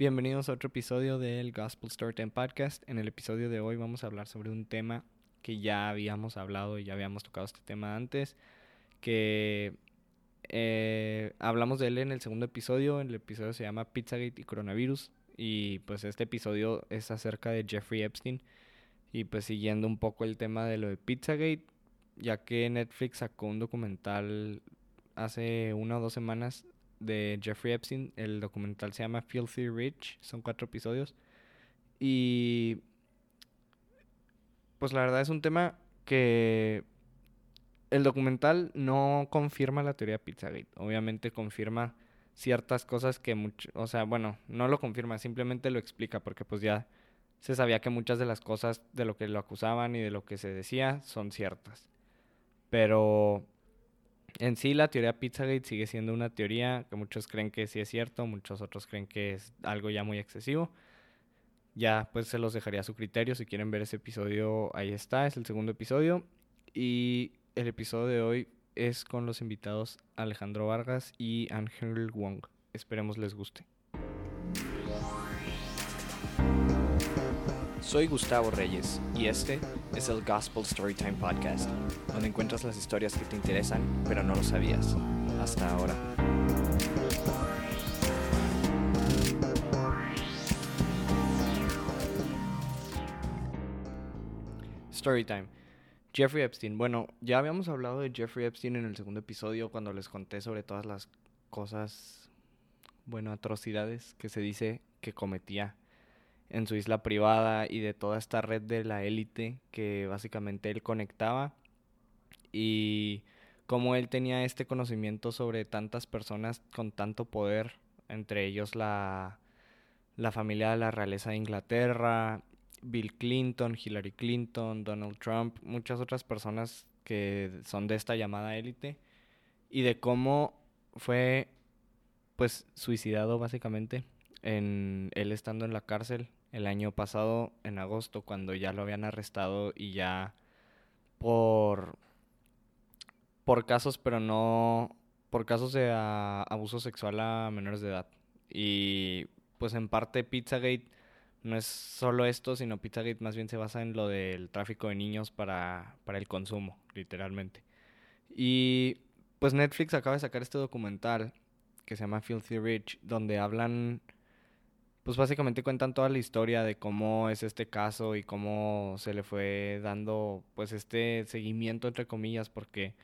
Bienvenidos a otro episodio del Gospel Storytime Podcast. En el episodio de hoy vamos a hablar sobre un tema que ya habíamos hablado y ya habíamos tocado este tema antes, que eh, hablamos de él en el segundo episodio. El episodio se llama Pizzagate y Coronavirus. Y pues este episodio es acerca de Jeffrey Epstein. Y pues siguiendo un poco el tema de lo de Pizzagate, ya que Netflix sacó un documental hace una o dos semanas de Jeffrey Epstein. El documental se llama Filthy Rich. Son cuatro episodios. Y pues la verdad es un tema que el documental no confirma la teoría de Pizzagate. Obviamente confirma ciertas cosas que mucho, o sea, bueno, no lo confirma, simplemente lo explica porque pues ya se sabía que muchas de las cosas de lo que lo acusaban y de lo que se decía son ciertas. Pero en sí, la teoría Pizzagate sigue siendo una teoría que muchos creen que sí es cierto, muchos otros creen que es algo ya muy excesivo. Ya, pues se los dejaría a su criterio. Si quieren ver ese episodio, ahí está, es el segundo episodio. Y el episodio de hoy es con los invitados Alejandro Vargas y Ángel Wong. Esperemos les guste. Soy Gustavo Reyes y este es el Gospel Storytime Podcast, donde encuentras las historias que te interesan pero no lo sabías hasta ahora. Storytime. Jeffrey Epstein. Bueno, ya habíamos hablado de Jeffrey Epstein en el segundo episodio cuando les conté sobre todas las cosas, bueno, atrocidades que se dice que cometía en su isla privada y de toda esta red de la élite que básicamente él conectaba. Y cómo él tenía este conocimiento sobre tantas personas con tanto poder, entre ellos la, la familia de la realeza de Inglaterra, Bill Clinton, Hillary Clinton, Donald Trump, muchas otras personas que son de esta llamada élite y de cómo fue pues suicidado básicamente en él estando en la cárcel el año pasado en agosto cuando ya lo habían arrestado y ya por por casos pero no por casos de abuso sexual a menores de edad y pues en parte Pizzagate no es solo esto, sino Pizzagate más bien se basa en lo del tráfico de niños para, para el consumo, literalmente. Y pues Netflix acaba de sacar este documental que se llama Filthy Rich, donde hablan, pues básicamente cuentan toda la historia de cómo es este caso y cómo se le fue dando pues este seguimiento entre comillas, porque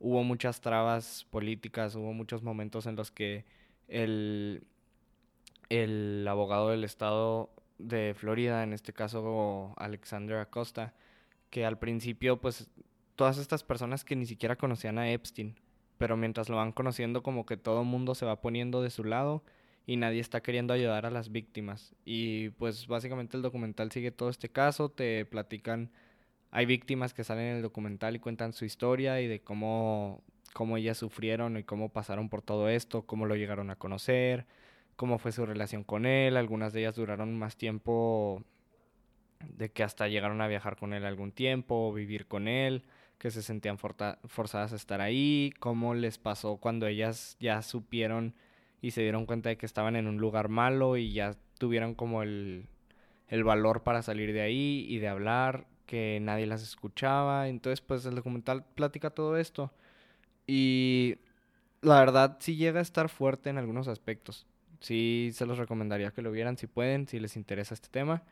hubo muchas trabas políticas, hubo muchos momentos en los que el, el abogado del Estado de Florida, en este caso Alexander Acosta, que al principio pues todas estas personas que ni siquiera conocían a Epstein, pero mientras lo van conociendo como que todo el mundo se va poniendo de su lado y nadie está queriendo ayudar a las víctimas. Y pues básicamente el documental sigue todo este caso, te platican, hay víctimas que salen en el documental y cuentan su historia y de cómo, cómo ellas sufrieron y cómo pasaron por todo esto, cómo lo llegaron a conocer, cómo fue su relación con él. Algunas de ellas duraron más tiempo de que hasta llegaron a viajar con él algún tiempo, vivir con él, que se sentían forzadas a estar ahí, cómo les pasó cuando ellas ya supieron y se dieron cuenta de que estaban en un lugar malo y ya tuvieron como el, el valor para salir de ahí y de hablar, que nadie las escuchaba. Entonces, pues el documental platica todo esto. Y la verdad sí llega a estar fuerte en algunos aspectos sí se los recomendaría que lo vieran si pueden, si les interesa este tema.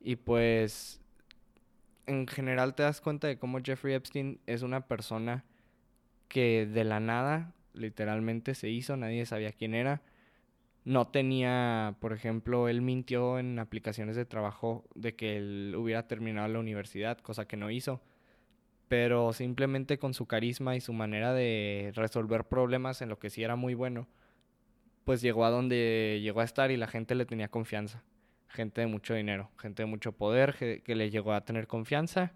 Y pues en general te das cuenta de cómo Jeffrey Epstein es una persona que de la nada literalmente se hizo, nadie sabía quién era. No tenía, por ejemplo, él mintió en aplicaciones de trabajo de que él hubiera terminado la universidad, cosa que no hizo. Pero simplemente con su carisma y su manera de resolver problemas en lo que sí era muy bueno, pues llegó a donde llegó a estar y la gente le tenía confianza. Gente de mucho dinero, gente de mucho poder que, le llegó a tener confianza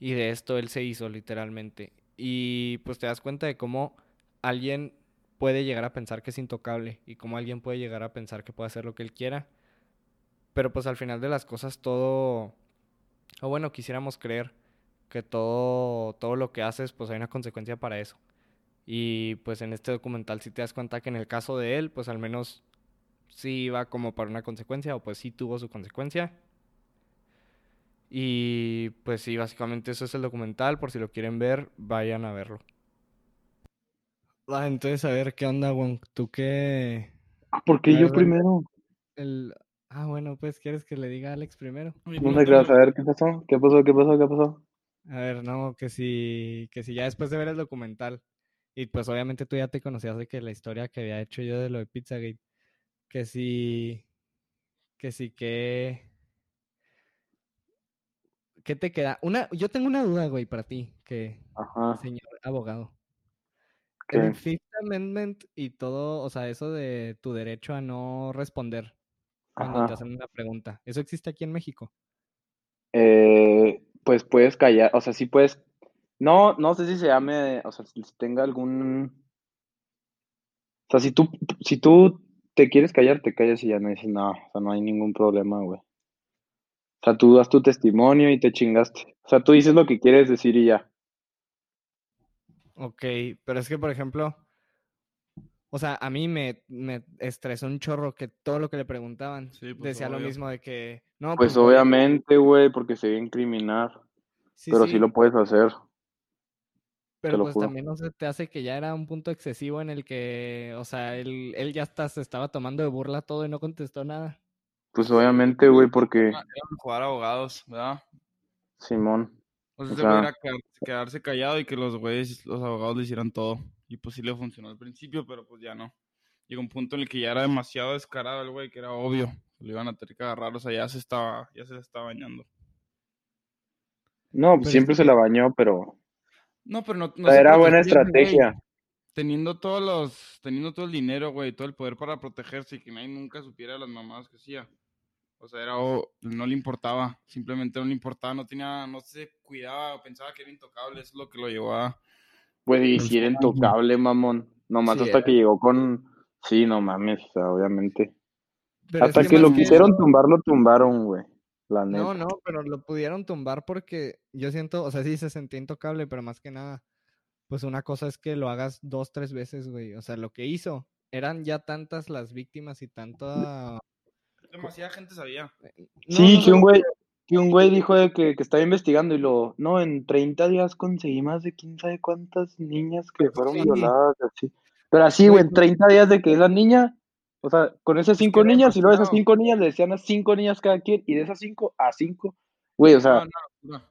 y de esto él se hizo literalmente. Y pues te das cuenta de cómo alguien puede llegar a pensar que es intocable y cómo alguien puede llegar a pensar que puede hacer lo que él quiera. Pero pues al final de las cosas todo, o bueno, quisiéramos creer que todo, todo lo que haces pues hay una consecuencia para eso. Y pues en este documental si te das cuenta que en el caso de él, pues al menos sí iba como para una consecuencia o pues sí tuvo su consecuencia. Y pues sí, básicamente eso es el documental. Por si lo quieren ver, vayan a verlo. Ah, entonces, a ver, ¿qué onda, Wong? ¿Tú qué? ¿Por qué yo primero? El... Ah, bueno, pues, ¿quieres que le diga a Alex primero? No sé, a ver, ¿qué pasó? ¿Qué pasó? ¿Qué pasó? ¿Qué pasó? A ver, no, que si, que si ya después de ver el documental, y pues obviamente tú ya te conocías de que la historia que había hecho yo de lo de Pizzagate, que si, que si que... ¿Qué te queda? Una, yo tengo una duda, güey, para ti, que señor abogado. El Fifth Amendment y todo, o sea, eso de tu derecho a no responder cuando te hacen una pregunta, ¿eso existe aquí en México? Eh, pues puedes callar, o sea, sí puedes. No, no sé si se llame, o sea, si tenga algún. O sea, si tú, si tú te quieres callar, te callas y ya no dices nada, o sea, no hay ningún problema, güey. O sea, tú das tu testimonio y te chingaste. O sea, tú dices lo que quieres decir y ya. Ok, pero es que, por ejemplo, o sea, a mí me, me estresó un chorro que todo lo que le preguntaban pues, decía lo mismo de que... No, pues, pues obviamente, güey, porque se ve incriminar. pero sí. lo puedes hacer. Pero pues también no se te hace que ya era un punto excesivo en el que, o sea, él, él ya hasta se estaba tomando de burla todo y no contestó nada. Pues obviamente, güey, porque... jugar abogados, ¿verdad? Simón. O sea, se pudiera quedarse callado y que los güeyes, los abogados le hicieran todo. Y pues sí le funcionó al principio, pero pues ya no. Llegó un punto en el que ya era demasiado descarado el güey, que era obvio. Lo iban a tener que agarrar, o sea, ya se estaba, ya se estaba bañando. No, pues siempre se la bañó, pero. No, pero no. era buena estrategia. Teniendo todos los, teniendo todo el dinero, güey, todo el poder para protegerse y que nadie nunca supiera las mamadas que hacía. O sea, era, no le importaba, simplemente no le importaba, no tenía, no se cuidaba, pensaba que era intocable, eso es lo que lo llevó a... Pues y si era intocable, mamón, nomás hasta que llegó con... Sí, no mames, o sea, obviamente. hasta que, lo quisieron tumbar, lo tumbaron, güey. La neta. No, no, pero lo pudieron tumbar porque yo siento, o sea, sí se sentía intocable, pero más que nada, pues una cosa es que lo hagas dos, tres veces, güey. O sea, lo que hizo, eran ya tantas las víctimas y tanta Demasiada gente sabía. sí, que un güey, que un güey dijo que, que estaba investigando y lo, no, en 30 días conseguí más de quién sabe cuántas niñas que fueron violadas, así. Pero así, güey, en 30 días de que esa niña, o sea, con esas cinco niñas, y luego esas cinco niñas le decían a cinco niñas cada quien, y de esas cinco a cinco, güey, o sea,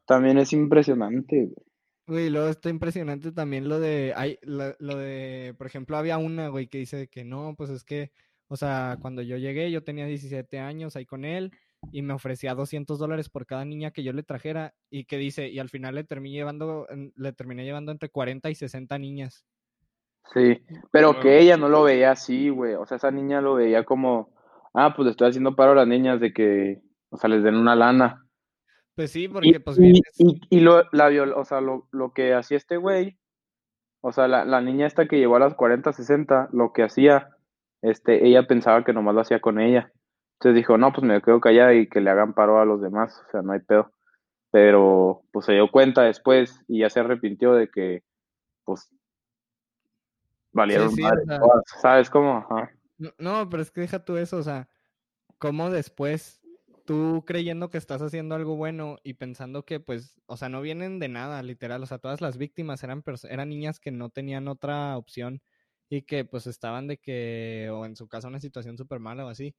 también es impresionante, güey. Güey, luego está impresionante también lo de, hay, lo, lo de, por ejemplo, había una, güey, que dice que no, pues es que o sea, cuando yo llegué, yo tenía 17 años ahí con él y me ofrecía 200 dólares por cada niña que yo le trajera y que dice, y al final le terminé llevando, le terminé llevando entre 40 y 60 niñas. Sí, pero que ella no lo veía así, güey. O sea, esa niña lo veía como, ah, pues le estoy haciendo paro a las niñas de que, o sea, les den una lana. Pues sí, porque pues y, y, lo, la o sea, lo, lo que hacía este güey, o sea, la, la niña esta que llegó a las 40, 60, lo que hacía este, ella pensaba que nomás lo hacía con ella. Entonces dijo, no, pues me quedo callada y que le hagan paro a los demás, o sea, no hay pedo. Pero pues se dio cuenta después y ya se arrepintió de que, pues, valieron ¿sabes cómo? No, pero es que deja tú eso, o sea, cómo después tú creyendo que estás haciendo algo bueno y pensando que, pues, o sea, no vienen de nada, literal, o sea, todas las víctimas eran, eran niñas que no tenían otra opción y que pues estaban de que, o en su casa una situación súper mala o así.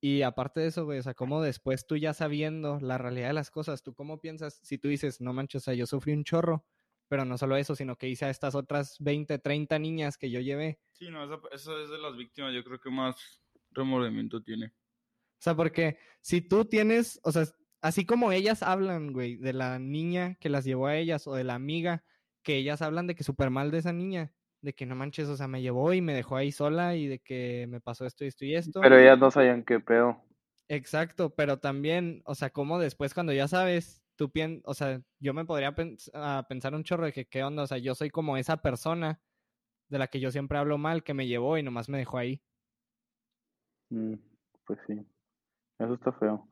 Y aparte de eso, güey, o sea, como después tú ya sabiendo la realidad de las cosas, ¿tú cómo piensas si tú dices, no manches, o sea, yo sufrí un chorro, pero no solo eso, sino que hice a estas otras 20, 30 niñas que yo llevé? Sí, no, eso, eso es de las víctimas, yo creo que más remordimiento tiene. O sea, porque si tú tienes, o sea, así como ellas hablan, güey, de la niña que las llevó a ellas o de la amiga que ellas hablan de que súper mal de esa niña, de que no manches, o sea, me llevó y me dejó ahí sola y de que me pasó esto y esto y esto. Pero ellas no sabían qué pedo. Exacto, pero también, o sea, como después cuando ya sabes, tú piensas, o sea, yo me podría pensar un chorro de que qué onda, o sea, yo soy como esa persona de la que yo siempre hablo mal, que me llevó y nomás me dejó ahí. Mm, pues sí, eso está feo.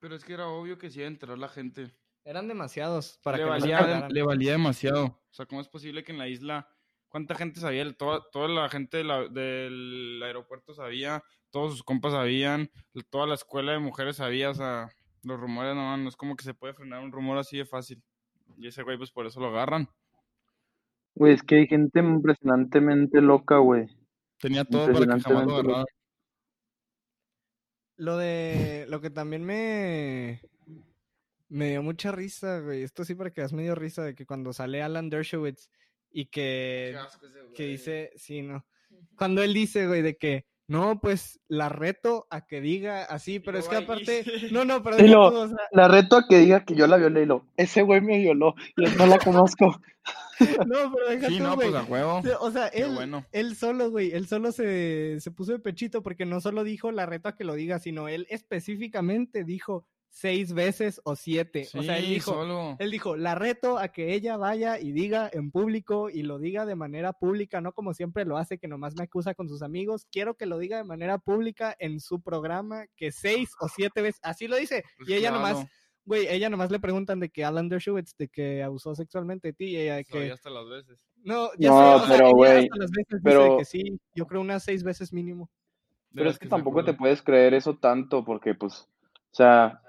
Pero es que era obvio que sí iba a entrar la gente. Eran demasiados para le que valía, le valía demasiado. O sea, ¿cómo es posible que en la isla ¿Cuánta gente sabía? Toda, toda la gente de la- del aeropuerto sabía, todos sus compas sabían, toda la escuela de mujeres sabía, o sea, los rumores no, no es como que se puede frenar un rumor así de fácil. Y ese güey, pues por eso lo agarran. Güey, es que hay gente impresionantemente loca, güey. Tenía todo para que jamás lo agarraran. Lo de. Lo que también me. Me dio mucha risa, güey. Esto sí para que das medio risa de que cuando sale Alan Dershowitz y que. Que dice. Sí, no. Cuando él dice, güey, de que. No, pues la reto a que diga así, pero es que aparte. No, no, pero o sea, La reto a que diga que yo la violé y lo, ese güey me violó y no la conozco. no, pero deja Sí, no, güey. pues a huevo. O sea, Qué él, bueno. él solo, güey, él solo se, se puso de pechito porque no solo dijo la reto a que lo diga, sino él específicamente dijo seis veces o siete. o sea, él dijo, solo. él dijo, la reto a que ella vaya y diga en público y lo diga de manera pública, no como siempre lo hace, que nomás me acusa con sus amigos. Quiero que lo diga de manera pública en su programa, que seis o siete veces, así lo dice. Pues y ella nomás, güey, ella nomás le preguntan de que Alan Dershowitz, de que abusó sexualmente de ti, y ella de que... hasta las veces. No, ya No, sé, pero, güey, hasta las veces dice pero- que sí, yo creo unas seis veces mínimo. Pero es que tampoco te puedes creer eso tanto porque, pues, o sea,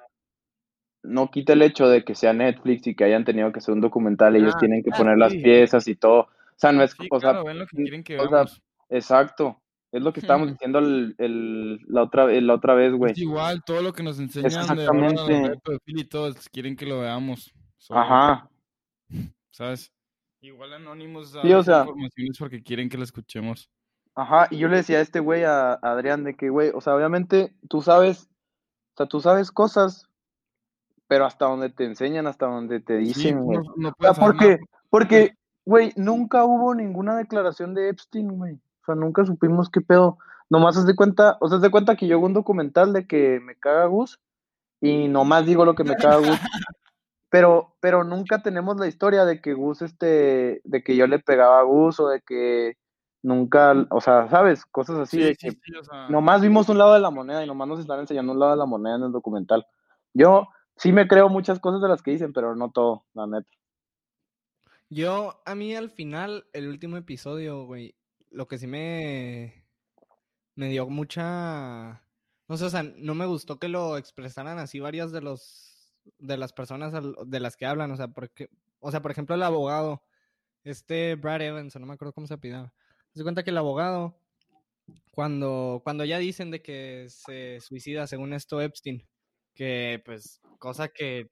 no quita el hecho de que sea Netflix y que hayan tenido que hacer un documental, ellos Ah, tienen que ah, poner las sí. piezas y todo. O sea, no es, Sí, o sea, claro, ven lo que quieren que o sea, exacto. Es lo que estábamos diciendo el, el- la, otra, la otra vez, güey. Es igual, todo lo que nos enseñan de Exactamente. de pedofilia y todo, es- quieren que lo veamos. Ajá. ¿Sabes? Igual Anonymous da Sí, o sea- informaciones porque quieren que la escuchemos. Ajá, y yo le decía a este güey, a, a Adrián, de que, güey, o sea, obviamente tú sabes, o sea, tú sabes cosas, pero hasta donde te enseñan, hasta donde te Sí, dicen, no, O sea, saber porque, porque, güey, nunca hubo ninguna declaración de Epstein, güey. O sea, nunca supimos qué pedo. Nomás haz de cuenta, o sea, haz de cuenta que yo hago un documental de que me caga Gus y nomás digo lo que me caga Gus. Pero, pero nunca tenemos la historia de que Gus, este, de que yo le pegaba a Gus o de que nunca, o sea, ¿sabes? Cosas así Sí, de sí, que sí, o sea, nomás vimos un lado de la moneda y nomás nos están enseñando un lado de la moneda en el documental. Yo sí me creo muchas cosas de las que dicen, pero no todo, la neta. Yo, a mí al final, el último episodio, güey, lo que sí me, me dio mucha, no sé, o sea, no me gustó que lo expresaran así varias de los, de las personas de las que hablan, o sea, porque, o sea, por ejemplo, el abogado, este Brad Evans, no me acuerdo cómo se apellidaba, se cuenta que el abogado, cuando, cuando ya dicen de que se suicida, según esto, Epstein, que pues, cosa que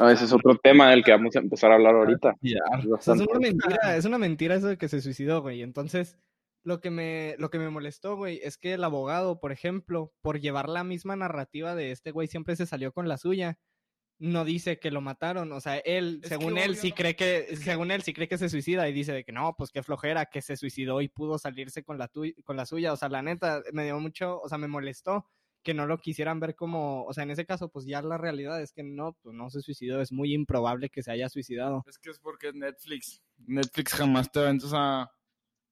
Ah, ese es otro tema del que vamos a empezar a hablar ahorita. ya. Es O sea, es bastante- una mentira, es una mentira eso de que se suicidó, güey. Entonces, lo que me, lo que me molestó, güey, es que el abogado, por ejemplo, por llevar la misma narrativa de este güey, siempre se salió con la suya. No dice que lo mataron, o sea, él, Es según él, obvio sí no- cree que, según él, sí cree que se suicida y dice de que no, pues qué flojera, que se suicidó y pudo salirse con la, tu- con la suya. O sea, la neta, me dio mucho, o sea, me molestó que no lo quisieran ver como, o sea, en ese caso, pues ya la realidad es que no, pues no se suicidó, es muy improbable que se haya suicidado. Es que es porque es Netflix. Netflix jamás te va o sea,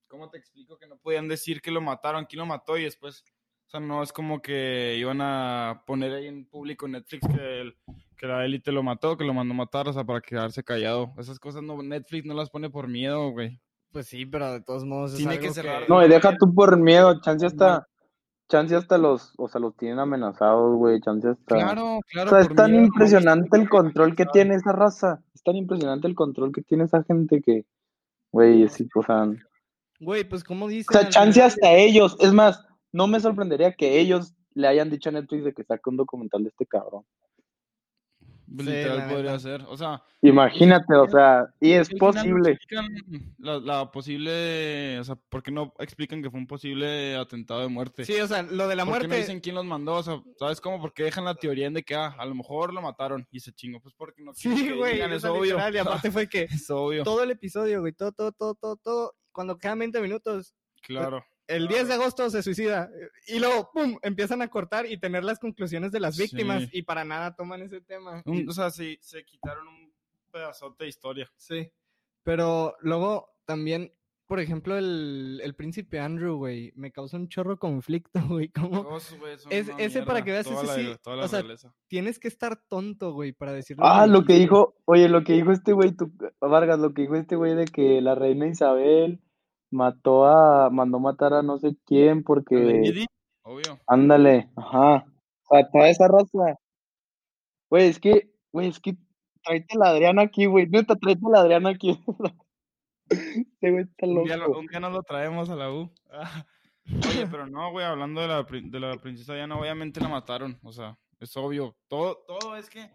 ¿cómo te explico que no podían decir que lo mataron, quién lo mató y después, o sea, no es como que iban a poner ahí en público Netflix que, el- que la élite lo mató, que lo mandó matar, o sea, para quedarse callado. Esas cosas no, Netflix no las pone por miedo, güey. Pues sí, pero de todos modos es Tiene que algo cerrar. No, y deja tú por miedo, chance hasta, chance hasta los, o sea, los tienen amenazados, güey, chance hasta... Claro, O claro. sea, es tan impresionante ¿no? el control que tiene esa raza. Es tan impresionante el control que tiene esa gente que, güey, sí, o sea, Güey, pues como dice. o sea, chance hasta ellos. Es más, no me sorprendería que ellos le hayan dicho a Netflix de que saque un documental de este cabrón. Literal podría ser. O sea, Imagínate, o sea, y es posible. La, la posible, o sea, ¿por qué no explican que fue un posible atentado de muerte? Sí, o sea, lo de la ¿Por qué muerte. no dicen quién los mandó? O sea, ¿sabes cómo? Porque dejan la teoría en de que ah, a lo mejor lo mataron y se chingó. Pues porque no quieren Sí, que güey. es obvio. literal, y aparte fue que es obvio. todo el episodio, güey, todo, todo, todo, todo, todo. Cuando quedan 20 minutos, Claro. El 10 de agosto se suicida. Y luego, pum, empiezan a cortar y tener las conclusiones de las Sí. víctimas. Y para nada toman ese tema. O sea, sí, se quitaron un pedazote de historia. Sí. Pero luego también, por ejemplo, el, el príncipe Andrew, güey, me causa un chorro conflicto, güey. Como güey, Es- ese para que veas, toda ese la- sí, toda la o sea, tienes que estar tonto, güey, para decirlo. Ah, lo que dijo, oye, lo que dijo este güey, tú, Vargas, lo que dijo este güey de que la reina Isabel mató a, mandó matar a no sé quién porque, Obvio. ándale, ajá. O sea, toda esa raza. Güey, es que, güey, es que tráete la Adriana aquí, güey. Neta, tráete la Adriana aquí. Este güey está Un día, lo- loco. un día nos lo traemos a la U. Oye, pero no, güey, hablando de la, de la princesa Diana, obviamente la mataron. O sea, es obvio. Todo, todo es que.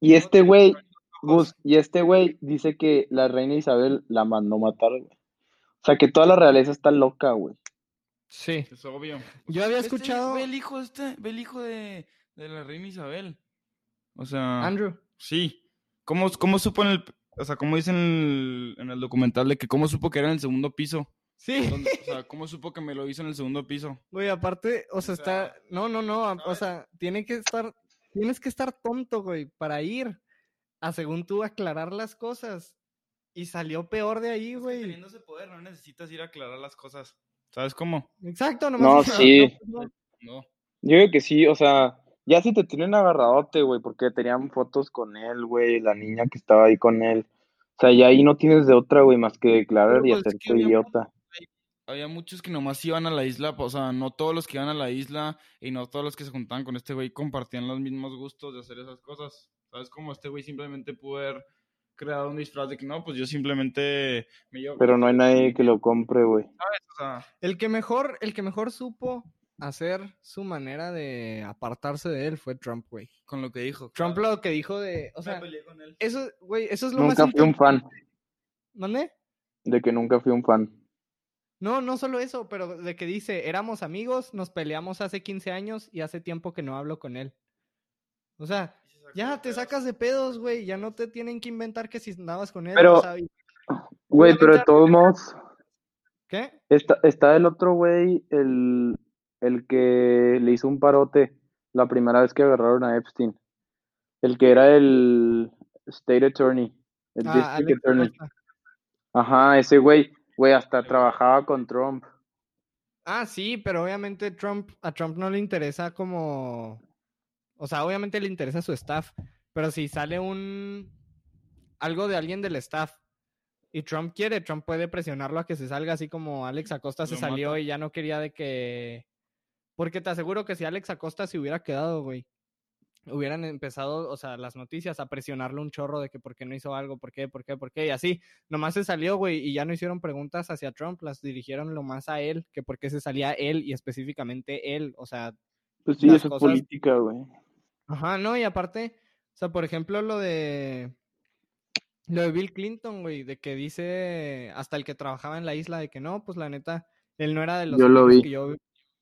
Y este güey. Gus, y este güey dice que la reina Isabel la mandó matar, güey. O sea, que toda la realeza está loca, güey. Sí. Es obvio. Yo había Este, escuchado. Ve el hijo este, ve el hijo de, de la reina Isabel. O sea. Andrew. Sí. ¿Cómo, cómo supo en el. O sea, como dicen en el, en el documental de que cómo supo que era en el segundo piso? Sí. ¿Dónde- o sea, ¿cómo supo que me lo hizo en el segundo piso? Güey, aparte, o sea, O sea, está. No, no, no. a- O sea, tiene que estar. Tienes que estar tonto, güey, para ir a, según tú, aclarar las cosas. Y salió peor de ahí, güey. Teniendo ese poder no necesitas ir a aclarar las cosas. ¿Sabes cómo? Exacto, No, nomás. sí. no, no. No. Yo creo que sí, o sea, ya si te tienen agarradote, güey, porque tenían fotos con él, güey, la niña que estaba ahí con él. O sea, ya ahí no tienes de otra, güey, más que declarar Pero, y pues, es que hacerte había idiota. Había muchos que nomás iban a la isla, o sea, no todos los que iban a la isla y no todos los que se juntaban con este güey compartían los mismos gustos de hacer esas cosas. ¿Sabes cómo este güey simplemente pudo haber creado un disfraz de que no, pues yo simplemente me llevo. Pero no hay nadie que lo compre, güey. O sea, El que mejor, el que mejor supo hacer su manera de apartarse de él fue Trump, güey. con lo que dijo. Trump claro. lo que dijo de, o Me sea, peleé con él. eso, güey, eso es lo más Nunca fui un fan. ¿Mande? de que nunca fui un fan. No, no solo eso, pero de que dice, éramos amigos, nos peleamos hace 15 años y hace tiempo que no hablo con él. O sea, ya te sacas de pedos, güey, ya no te tienen que inventar que si andabas con él, Pero- Güey, pero de todos modos, ¿qué? está, está el otro güey, el, el que le hizo un parote la primera vez que agarraron a Epstein. El que era el State Attorney, el Ah, District Alex Attorney. Ajá, ese güey, güey, hasta trabajaba con Trump. Ah, sí, pero obviamente Trump, a Trump no le interesa como, o sea, obviamente le interesa su staff, pero si sale un, algo de alguien del staff y Trump quiere, Trump puede presionarlo a que se salga así como Alex Acosta se Lo salió mata. y ya no quería de que, porque te aseguro que si Alex Acosta se hubiera quedado, güey, hubieran empezado, o sea, las noticias a presionarle un chorro de que por qué no hizo algo, por qué, por qué, por qué, y así. Nomás se salió, güey, y ya no hicieron preguntas hacia Trump, las dirigieron lo más a él, que por qué se salía él y específicamente él, o sea, Pues sí, Las eso es política, güey. Ajá, no, y aparte, o sea, por ejemplo, lo de lo de Bill Clinton, güey, de que dice hasta el que trabajaba en la isla de que no, pues la neta, él no era de los Yo lo amigos vi. que yo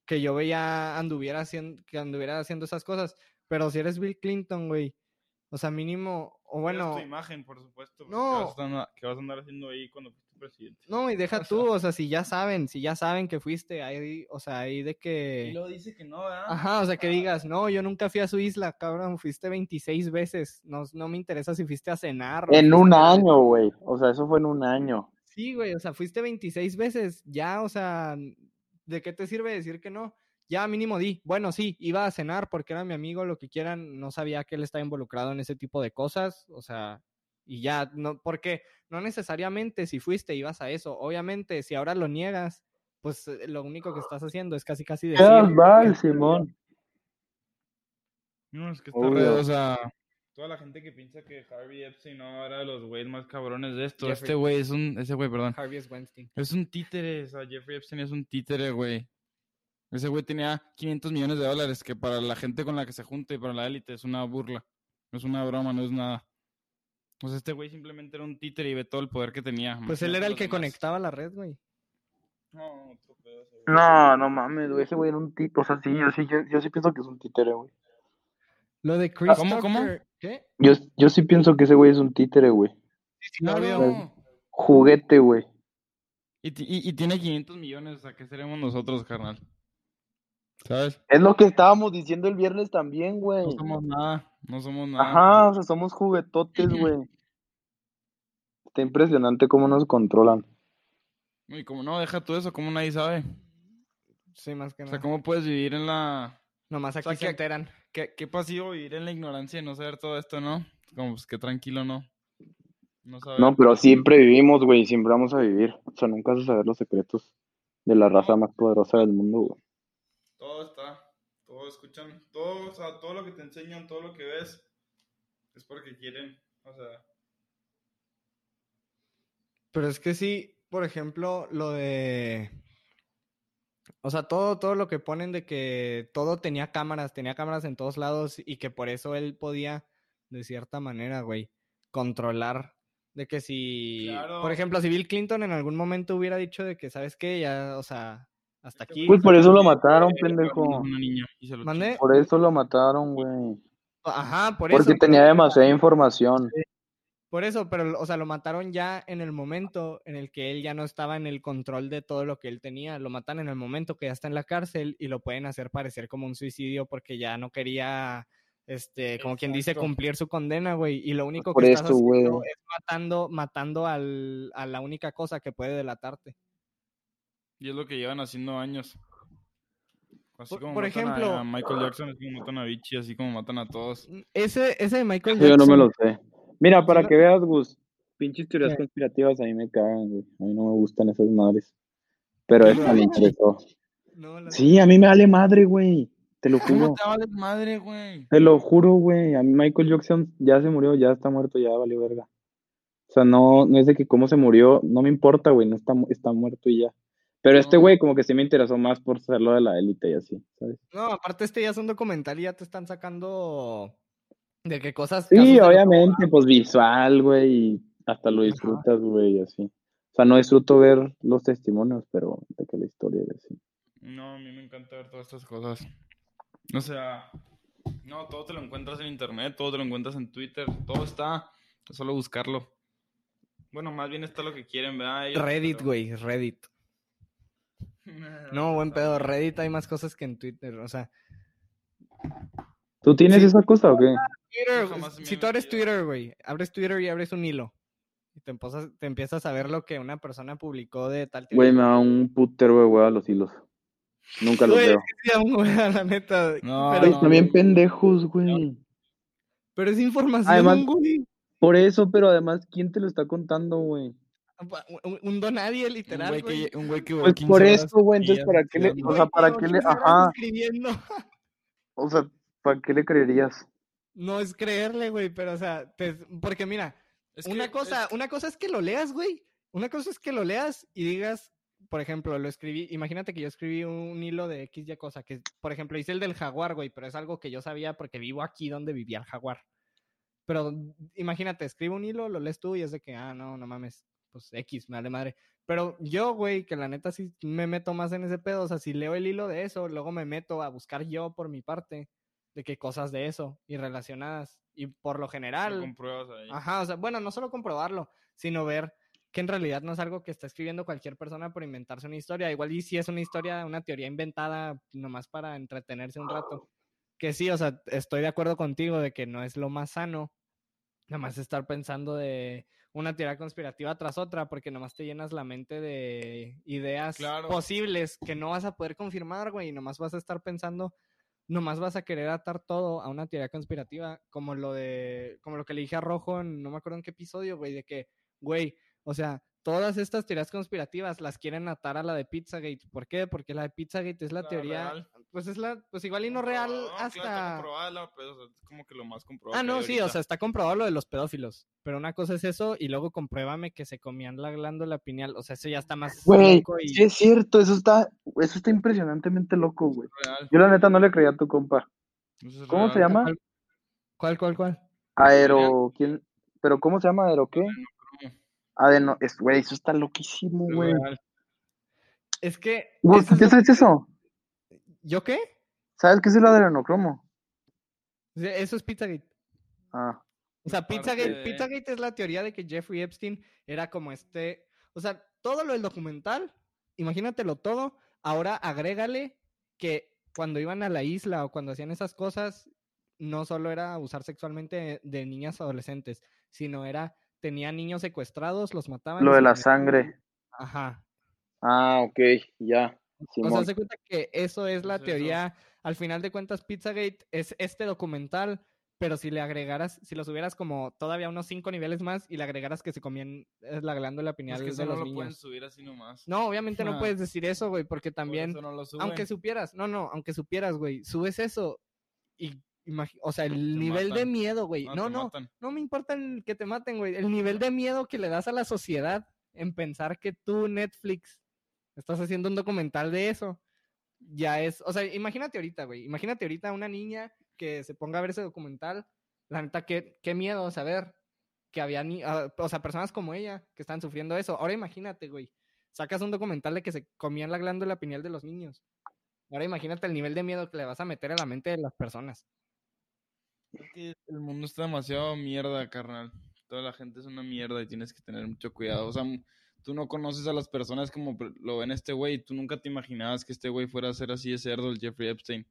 que yo veía anduviera haciendo que anduviera haciendo esas cosas, pero si eres Bill Clinton, güey, o sea, mínimo o Bueno, tu imagen, por supuesto. No. ¿Qué vas, a andar, qué vas a andar haciendo ahí cuando presidente? No, y deja O sea- tú, o sea, si ya saben, si ya saben que fuiste ahí, o sea, ahí de Y que... luego dice que no, ¿verdad? Ajá, o sea, que digas, no, yo nunca fui a su isla, cabrón, fuiste 26 veces, no, no me interesa si fuiste a cenar. En un a- año, güey. O sea, eso fue en un año. Sí, güey, o sea, fuiste 26 veces, ya, o sea, ¿de qué te sirve decir que no? Ya mínimo di, bueno, sí, iba a cenar porque era mi amigo, lo que quieran, no sabía que él estaba involucrado en ese tipo de cosas, o sea, y ya, no, porque no necesariamente si fuiste ibas a eso, obviamente, si ahora lo niegas, pues eh, lo único que estás haciendo es casi casi decir... Mal, Simón. No, es que está re, o sea, toda la gente que piensa que Harvey Epstein no era de los güeyes más cabrones de esto. Jeffrey. Este güey es un, ese güey, perdón, Harvey es Weinstein. es un títere, o sea, Jeffrey Epstein es un títere, güey. Ese güey tenía 500 millones de dólares, que para la gente con la que se junta y para la élite es una burla. No es una broma, no es nada. O sea, este güey simplemente era un títere y ve todo el poder que tenía. Pues él era el que demás. conectaba la red, güey. No, otro güey. No, no mames, güey. Ese güey era un tipo. O sea, sí, yo sí, yo, yo sí pienso que es un títere, güey. Lo de Chris ¿Cómo, cómo? ¿Qué? Yo, yo sí pienso que ese güey es un títere, güey. Claro. Juguete, güey. Y, y, y tiene 500 millones, o sea, ¿qué seremos nosotros, carnal? ¿Sabes? Es lo que estábamos diciendo el viernes también, güey. No somos nada, no somos nada. Ajá, o sea, somos juguetotes, güey. Está impresionante cómo nos controlan. Y como no, deja todo eso, como nadie sabe. Sí, más que O nada. sea, ¿cómo puedes vivir en la... Nomás aquí sea, se que- enteran. ¿Qué, qué pasivo vivir en la ignorancia y no saber todo esto, no? Como, pues, qué tranquilo, ¿no? No, saber. No, pero siempre vivimos, güey, siempre vamos a vivir. O sea, nunca vas a saber los secretos de la raza más poderosa del mundo, güey. Todo está, todo escuchan, todo, o sea, todo lo que te enseñan, todo lo que ves, es porque quieren, o sea, Pero es que sí, por ejemplo, lo de. O sea, todo, todo lo que ponen de que todo tenía cámaras, tenía cámaras en todos lados y que por eso él podía, de cierta manera, güey, controlar de que si, Claro. por ejemplo, si Bill Clinton en alún momento hubiera dicho de que, ¿sabes qué? Ya, o sea, hasta aquí. Pues por eso lo mataron, pendejo. una niña y se lo ¿Mande? chingó. Por eso lo mataron, güey. Ajá, por eso. Porque pero- tenía demasiada información. Por eso, pero, o sea, lo mataron ya en el momento en el que él ya no estaba en el control de todo lo que él tenía. Lo matan en el momento que ya está en la cárcel y lo pueden hacer parecer como un suicidio porque ya no quería, este, como quien dice, cumplir su condena, güey. Y lo único Por que estás eso, güey. haciendo es matando, matando al, a la única cosa que puede delatarte. Y es lo que llevan haciendo años. Así como por matan a- ejemplo- a Michael Jackson, así como matan a Vichy, así como matan a todos. Ese, ese de Michael Yo no me Jackson, lo sé. Mira, para que veas, Gus, pinches teorías ¿Qué? conspirativas a mí me cagan, güey. A mí no me gustan esas madres. Pero ¿Qué, esta me interesó. no, la- Sí, a mí me vale madre, güey. Te lo ¿Cómo juro. te vale madre, güey? Te lo juro, güey. A mí Michael Jackson ya se murió, ya está muerto, ya valió verga. O sea, no, no es de que cómo se murió, no me importa, güey, no está, está muerto y ya. Pero este güey como que sí me interesó más por ser lo de la élite y así, ¿sabes? No, aparte este ya es un documental y ya te están sacando de qué cosas. Sí, de- obviamente, pues visual, güey, y hasta lo disfrutas, güey, y así. O sea, no disfruto ver los testimonios, pero de que la historia y así. No, a mí me encanta ver todas estas cosas. O sea, no, todo te lo encuentras en internet, todo te lo encuentras en Twitter, todo está, es solo buscarlo. Bueno, más bien está lo que quieren, ¿verdad? Ellos, Reddit, pero- güey, Reddit. No, buen pedo. Reddit hay más cosas que en Twitter. O sea, ¿Tú tienes Sí. esa cosa o qué? Twitter, si tú abres. Twitter, güey, abres Twitter y abres un hilo. Y te empiezas, te empiezas a ver lo que una persona publicó de tal Güey, me da un putero de huevo a los hilos. Nunca los veo. la neta. No, pero, no, también pendejos, güey. pero es información, Además- güey. Por eso, pero además, ¿quién te lo está contando, güey? Un, un donadie, Un literal, güey güey. que, un güey que Pues duró 15 por eso, güey, entonces, ¿para qué le- o sea, ¿para qué le- llevo 15 horas ajá. escribiendo. O sea, ¿para qué le creerías? No es creerle, güey, pero o sea, te- porque mira, Es que una cosa, es- una cosa es que lo leas, güey. Una cosa es que lo leas y digas, por ejemplo, lo escribí, imagínate que yo escribí un hilo de X y cosa, que por ejemplo hice el del jaguar, güey, pero es algo que yo sabía porque vivo aquí donde vivía el jaguar. Pero imagínate, escribo un hilo, lo lees tú y es de que, ah, no, no mames, pues X, me vale madre. Pero yo, güey, que la neta sí me meto más en ese pedo, o sea, si leo el hilo de eso, luego me meto a buscar yo por mi parte de qué cosas de eso y relacionadas. Y por lo lo general, compruebas ahí. Ajá, o sea, bueno, no solo comprobarlo, sino ver que en realidad no es algo que está escribiendo cualquier persona por inventarse una historia. Igual y si es una historia, una teoría inventada nomás para entretenerse un rato. Que sí, o sea, estoy de acuerdo contigo de que no es lo más sano nomás estar pensando de una teoría conspirativa tras otra, porque nomás te llenas la mente de ideas Claro. posibles que no vas a poder confirmar, güey, y nomás vas a estar pensando nomás vas a querer atar todo a una teoría conspirativa, como lo de, como lo que le dije a Rojo en, no me acuerdo en qué episodio, güey, de que, güey, o sea, todas estas teorías conspirativas las quieren atar a la de Pizzagate. ¿Por qué? Porque la de Pizzagate es la La teoría, real. pues es la, pues igual y no real Comprobado, claro, está hasta... comprobada la- o sea, es como que lo más comprobado Ah, no, sí, o sea, está comprobado lo de los pedófilos. Pero una cosa es eso y luego compruébame que se comían la glándula pineal. O sea, eso ya está más Güey, loco y... sí es cierto, eso está, eso está impresionantemente loco, güey. Real, Yo la neta no le creía a tu compa. es ¿Cómo se llama? ¿Cuál, cuál, cuál? Aero, ¿quién? ¿Pero cómo se llama? ¿Aero qué? Adeno, es, güey, eso está loquísimo, Es güey. Es que... Güey, eso es ¿Qué sabes eso? ¿Yo qué? ¿Sabes qué es el adrenocromo? O sea, Eso es Pizzagate. Ah, O sea, Pizzagate, de- Pizzagate es la teoría de que Jeffrey Epstein era como este. O sea, todo lo del documental, imagínatelo todo. Ahora agrégale que cuando iban a la isla o cuando hacían esas cosas, no solo era abusar sexualmente de niñas adolescentes, sino era. Tenían niños secuestrados, los mataban. lo de la los sangre. Ajá. Ah, ok, ya. O sea, Simón. se cuenta que eso es la eso. teoría. Al final de cuentas, Pizzagate es este documental, pero si le agregaras, si lo subieras como todavía unos cinco niveles más y le agregaras que se comían eh, la glándula pineal Es que de eso no los lo pueden niños. subir así nomás. No, obviamente no puedes decir eso, güey, porque Por también, eso no lo aunque supieras, no, no, aunque supieras, güey, subes eso y, o sea, el nivel de miedo, güey, No, no, no, matan. no me importa el que te maten, güey, el nivel de miedo que le das a la sociedad en pensar que tú, Netflix, estás haciendo un documental de eso, ya es, o sea, imagínate ahorita, güey, imagínate ahorita una niña que se ponga a ver ese documental, la neta, qué, qué miedo saber que había, ni ah, o sea, personas como ella que están sufriendo eso. Ahora imagínate, güey, sacas un documental de que se comían la glándula pineal de los niños. Ahora imagínate el nivel de miedo que le vas a meter a la mente de las personas. Es que el mundo está demasiado mierda, carnal. Toda la gente es una mierda y tienes que tener mucho cuidado. O sea, tú no conoces a las personas como lo ven este güey. Tú nunca te imaginabas que este güey fuera a ser así de cerdo, el Jeffrey Epstein.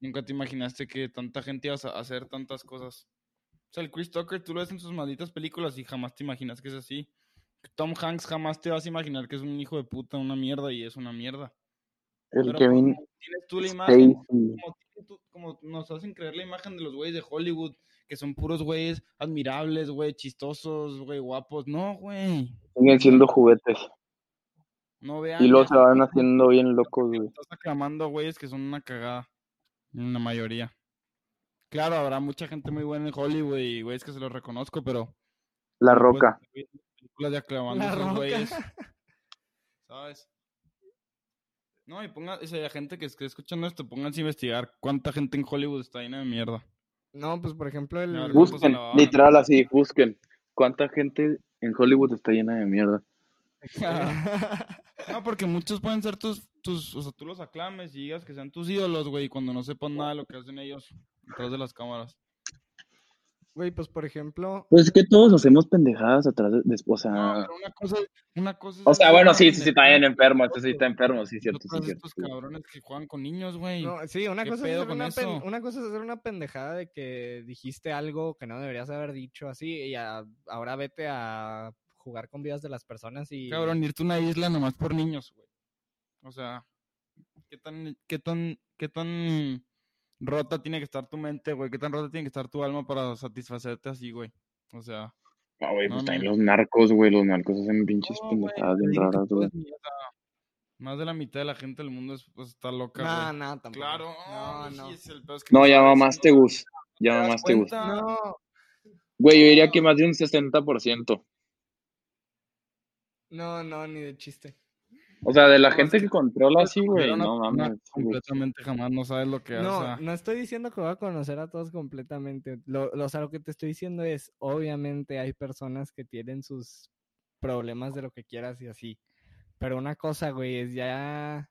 Nunca te imaginaste que tanta gente iba a hacer tantas cosas. O sea, el Chris Tucker, tú lo ves en sus malditas películas y jamás te imaginas que es así. Tom Hanks jamás te vas a imaginar que es un hijo de puta, una mierda y es una mierda. El Pero Kevin tienes tú la imagen, como, tienen tú- como nos hacen creer la imagen de los güeyes de Hollywood, que son puros güeyes admirables, güey, chistosos, güey, guapos. No, güey. Siguen siendo juguetes. No vean. Y luego se van haciendo bien locos, güey. Estás aclamando a güeyes que son una cagada. En la mayoría. Claro, habrá mucha gente muy buena en Hollywood y güeyes que se los reconozco, pero. La no puedes Roca. Películas de aclamando a esos güeyes. ¿Sabes? No, y ponga, o sea, gente que esté escuchando esto, pónganse a investigar cuánta gente en Hollywood está llena de mierda. No, pues por ejemplo, el... A ver, ¿cuántos se Busquen, lavaban? literal así, busquen. ¿Cuánta gente en Hollywood está llena de mierda? No, porque muchos pueden ser tus, tus, o sea, tú los aclames y digas que sean tus ídolos, güey, cuando no sepan nada de lo que hacen ellos detrás de las cámaras. Güey, pues por ejemplo, Pues es que todos hacemos pendejadas atrás de, de- o sea, No, pero una cosa, una cosa es o sea, bueno, sí, sí, sí, está bien pendejada, enfermo, este sí está enfermo, sí, cierto, sí, cierto. estos sí. cabrones que juegan con niños, güey. no, sí, una ¿Qué cosa, es hacer una pen- una cosa es hacer una pendejada de que dijiste algo que no deberías haber dicho así y a- ahora vete a jugar con vidas de las personas y... Cabrón, irte a una isla nomás por niños, güey. O sea, ¿qué tan, qué tan, qué tan rota tiene que estar tu mente, güey? ¿Qué tan rota tiene que estar tu alma para satisfacerte así, güey? O sea, Ah, güey, pues no. también los narcos, güey, los narcos hacen pinches no, pendejadas bien raras, güey. Más de la mitad de la gente del mundo es, pues, está loca, No, güey. no, tampoco. Claro, No, no. es el es que No, ya mamaste, Gus, ya mamaste, Gus. No, Güey, yo diría que más de un 60%. no, no, ni de chiste. O sea, de la No, gente que controla así, güey, no mames. completamente jamás no sabes lo que No, hace. no estoy diciendo que voy a conocer a todos completamente. Lo, lo, o sea, lo que te estoy diciendo es, obviamente hay personas que tienen sus problemas de lo que quieras y así. Pero una cosa, güey, es ya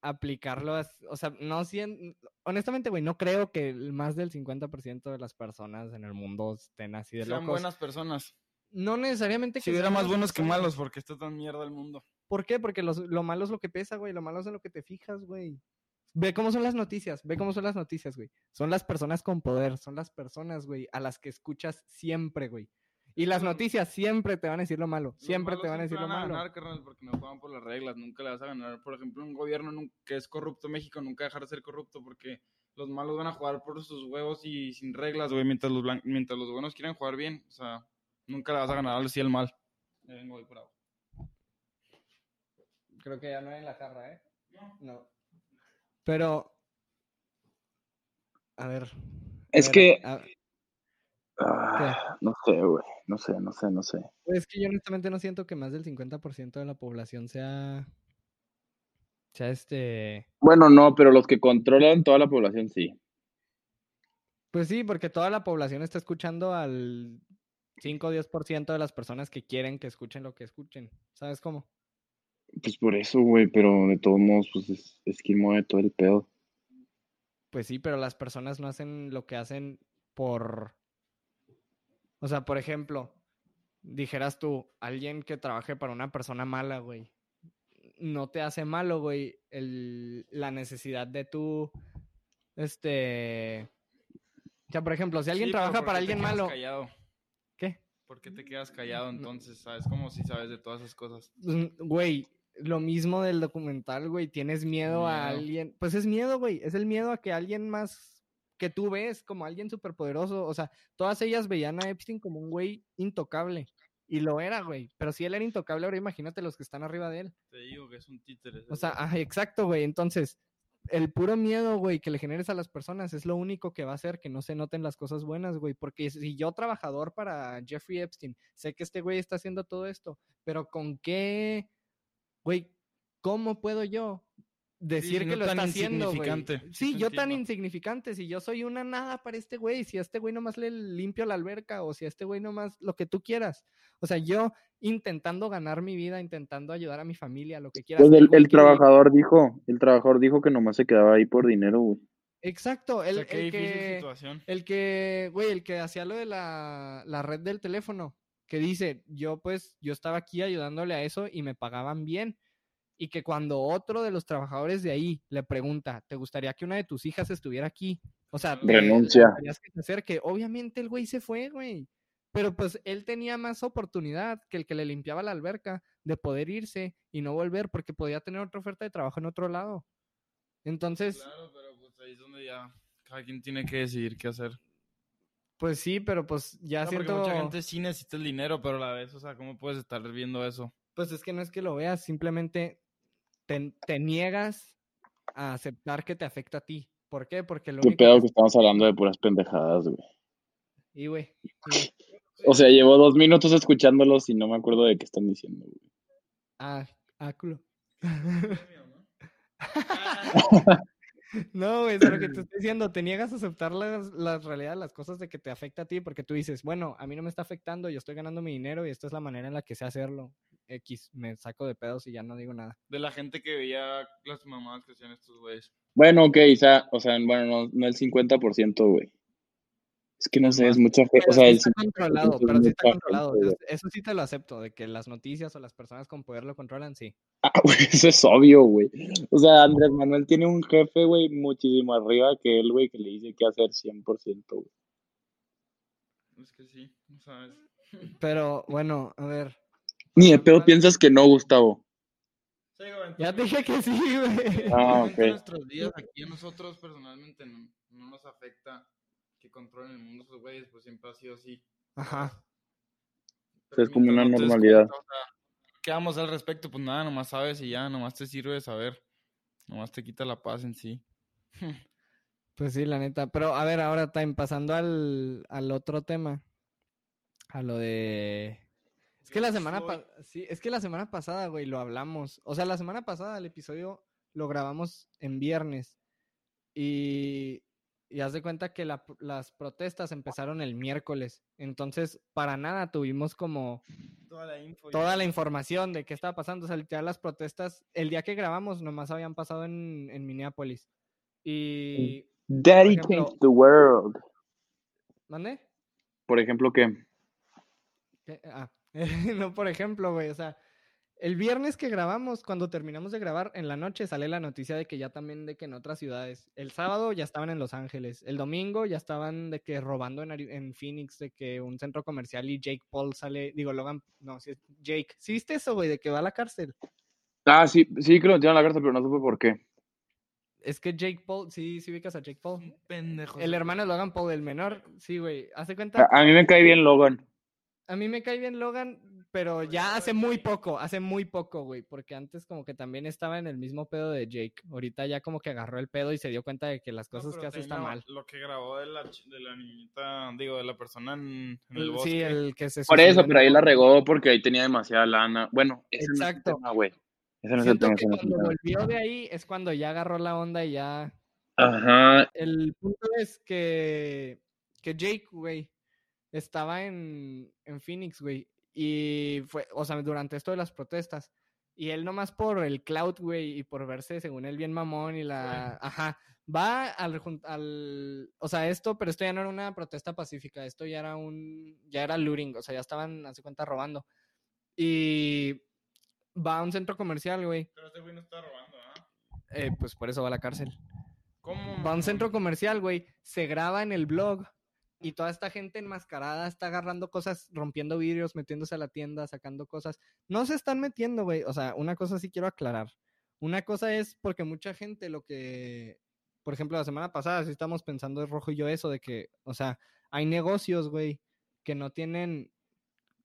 aplicarlo, a- o sea, no cien, honestamente, güey, no creo que más del 50% de las personas en el mundo estén así de Sean locos. buenas personas. No necesariamente Si que hubiera sean más buenos que malos, porque está tan mierda el mundo. ¿Por qué? Porque los- lo malo es lo que pesa, güey. Lo malo es en lo que te fijas, güey. Ve cómo son las noticias, ve cómo son las noticias, güey. Son las personas con poder, son las personas, güey, a las que escuchas siempre, güey. Y las noticias siempre te van a decir lo malo, siempre te van a decir lo malo. ganar, carnal, porque no juegan por las reglas. Nunca le vas a ganar. Por ejemplo, un gobierno que es corrupto México nunca dejar de ser corrupto porque los malos van a jugar por sus huevos y sin reglas, güey. Mientras los, mientras los buenos quieran jugar bien. O sea, nunca le vas a ganar al sí el mal. Ya vengo, voy por agua. Creo que ya no hay en la jarra, ¿eh? No. Pero. A ver. a Es ver, que- a- Ah, no sé, güey, no sé, no sé, no sé. es que yo honestamente no siento que más del 50% de la población sea. Sea este. Bueno, no, pero los que controlan toda la población sí. Pues sí, porque toda la población está escuchando al 5 o 10% de las personas que quieren que escuchen lo que escuchen. ¿Sabes cómo? Pues por eso, güey, pero de todos modos, pues es, es quien mueve todo el pedo. Pues sí, pero las personas no hacen lo que hacen por... O sea, por ejemplo, dijeras tú, alguien que trabaje para una persona mala, güey, no te hace malo, güey, el, la necesidad de tú, este... O sea, por ejemplo, si alguien Sí, trabaja ¿por para qué te alguien quedas malo... Callado? ¿Qué? ¿Por qué te quedas callado entonces? ¿Sabes cómo si sabes de todas esas cosas? Pues, Güey, lo mismo del documental, güey. Tienes miedo, a alguien. Pues es miedo, güey. Es el miedo a que alguien más que tú ves como alguien superpoderoso. O sea, todas ellas veían a Epstein como un güey intocable. Y lo era, güey. Pero si él era intocable, ahora imagínate los que están arriba de él. Te digo que es un títere. O sea, ajá, exacto, güey. Entonces, el puro miedo, güey, que le generes a las personas es lo único que va a hacer que no se noten las cosas buenas, güey. Porque si yo, trabajador para Jeffrey Epstein, sé que este güey está haciendo todo esto, pero ¿con qué, güey, cómo puedo yo decir que lo tan está haciendo, güey? Sí yo tan insignificante, si yo soy una nada para este güey, si a este güey nomás le limpio la alberca o si a este güey nomás lo que tú quieras. O sea, yo intentando ganar mi vida, intentando ayudar a mi familia, lo que quieras. Pues el, trabajador dijo, el trabajador dijo que nomás se quedaba ahí por dinero, güey. Exacto, O el, sea, que, situación. el que, güey, el que hacía lo de la, la red del teléfono, que dice, yo pues, yo estaba aquí ayudándole a eso y me pagaban bien. Y que cuando otro de los trabajadores de ahí le pregunta, ¿te gustaría que una de tus hijas estuviera aquí? O sea, te- Renuncia. que se acerque. Obviamente el güey se fue, güey. Pero pues él tenía más oportunidad que el que le limpiaba la alberca de poder irse y no volver porque podía tener otra oferta de trabajo en otro lado. Entonces, Claro, pero pues ahí es donde ya cada quien tiene que decidir qué hacer. Pues sí, pero pues ya No, porque siento... mucha gente sí necesita el dinero, pero a la vez, o sea, ¿cómo puedes estar viendo eso? Pues es que no es que lo veas, simplemente te, te niegas a aceptar que te afecta a ti. ¿Por qué? Porque lo Qué único pedo que... que estamos hablando de puras pendejadas, güey. Y, güey, y, güey, O sea, llevo dos minutos escuchándolos y no me acuerdo de qué están diciendo, güey. ah, ah, culo. No, güey, es lo que te estoy diciendo. Te niegas a aceptar las, las realidades, las cosas de que te afecta a ti, porque tú dices, bueno, a mí no me está afectando, yo estoy ganando mi dinero y esta es la manera en la que sé hacerlo. X, me saco de pedos y ya no digo nada. De la gente que veía las mamadas que hacían estos güeyes. Bueno, ok, o sea, o sea bueno, no, no el 50%, güey. Es que no sé, es mucha gente, Pero o sea, sí está 50% controlado, pero sí está controlado. Eso, sí te lo acepto, de que las noticias o las personas con poder lo controlan, sí. Ah, güey, eso es obvio, güey. O sea, Andrés Manuel tiene un jefe, güey, muchísimo arriba que él, güey, que le dice qué hacer 100%, güey. Es que sí, no sabes. Pero bueno, a ver. Ni de pedo piensas que no, Gustavo. Sí, güey, Ya te dije que sí, güey. Ah, ok. nuestras vidas aquí a nosotros personalmente no, no nos afecta que controlen el mundo esos güeyes, pues siempre ha sido así. Ajá. es como una no normalidad. cuenta, o sea, ¿Qué vamos al respecto? Pues nada, nomás sabes y ya, nomás te sirve de saber. Nomás te quita la paz en sí. Pues sí, la neta. Pero a ver, ahora time, pasando al, al otro tema. A lo de. Es que la semana pa- sí, es que la semana pasada, güey, lo hablamos. O sea, la semana pasada el episodio lo grabamos en viernes. Y, y haz de cuenta que la- las protestas empezaron el miércoles. Entonces, para nada tuvimos como Toda la info. toda la información de qué estaba pasando. O sea, ya las protestas, el día que grabamos, nomás habían pasado en, en Minneapolis. Y. Daddy ejemplo- changed the world. ¿Mande? Por ejemplo, ¿qué? ¿Qué? Ah, no, por ejemplo, güey, o sea, el viernes que grabamos, cuando terminamos de grabar, en la noche sale la noticia de que ya también de que en otras ciudades, el sábado ya estaban en Los Ángeles, el domingo ya estaban de que robando en, en Phoenix, de que un centro comercial y Jake Paul sale, digo, Logan, no, sí es Jake, ¿sí viste eso, güey, de que va a la cárcel? Ah, sí, sí que lo metieron a la cárcel, pero no supe por qué. Es que Jake Paul, sí, sí ubicas a Jake Paul. Pendejo. El hermano de Logan Paul, el menor, sí, güey, hace cuenta... A, a mí me cae bien Logan. A mí me cae bien Logan, pero ya hace muy poco, hace muy poco, güey, porque antes como que también estaba en el mismo pedo de Jake. Ahorita ya como que agarró el pedo y se dio cuenta de que las No, cosas pero que hace también está lo- mal. Lo que grabó de la, ch- de la niñita, digo, de la persona en, en el bosque. sí, el que se Por eso, pero ahí la regó porque ahí tenía demasiada lana. Bueno, ese no es el Exacto. tema, güey. Ese no es el Siento tema. que no cuando volvió de ahí es cuando ya agarró la onda y ya... Ajá. El punto es que, que Jake, güey, estaba en, en Phoenix, güey, y fue, o sea, durante esto de las protestas, y él nomás por el cloud, güey, y por verse, según él, bien mamón y la... Ajá, va al, al... O sea, esto, pero esto ya no era una protesta pacífica, esto ya era un... Ya era looting, o sea, ya estaban, hace cuenta, robando. Y va a un centro comercial, güey, Pero este güey no está robando, ¿ah? eh, pues por eso va a la cárcel. ¿Cómo? Va a un centro comercial, güey, se graba en el blog y toda esta gente enmascarada está agarrando cosas, rompiendo vidrios, metiéndose a la tienda, sacando cosas. No se están metiendo, güey. O sea, una cosa sí quiero aclarar. Una cosa es porque mucha gente lo que por ejemplo, la semana pasada sí estamos pensando Rojo y yo eso de que, o sea, hay negocios, güey, que no tienen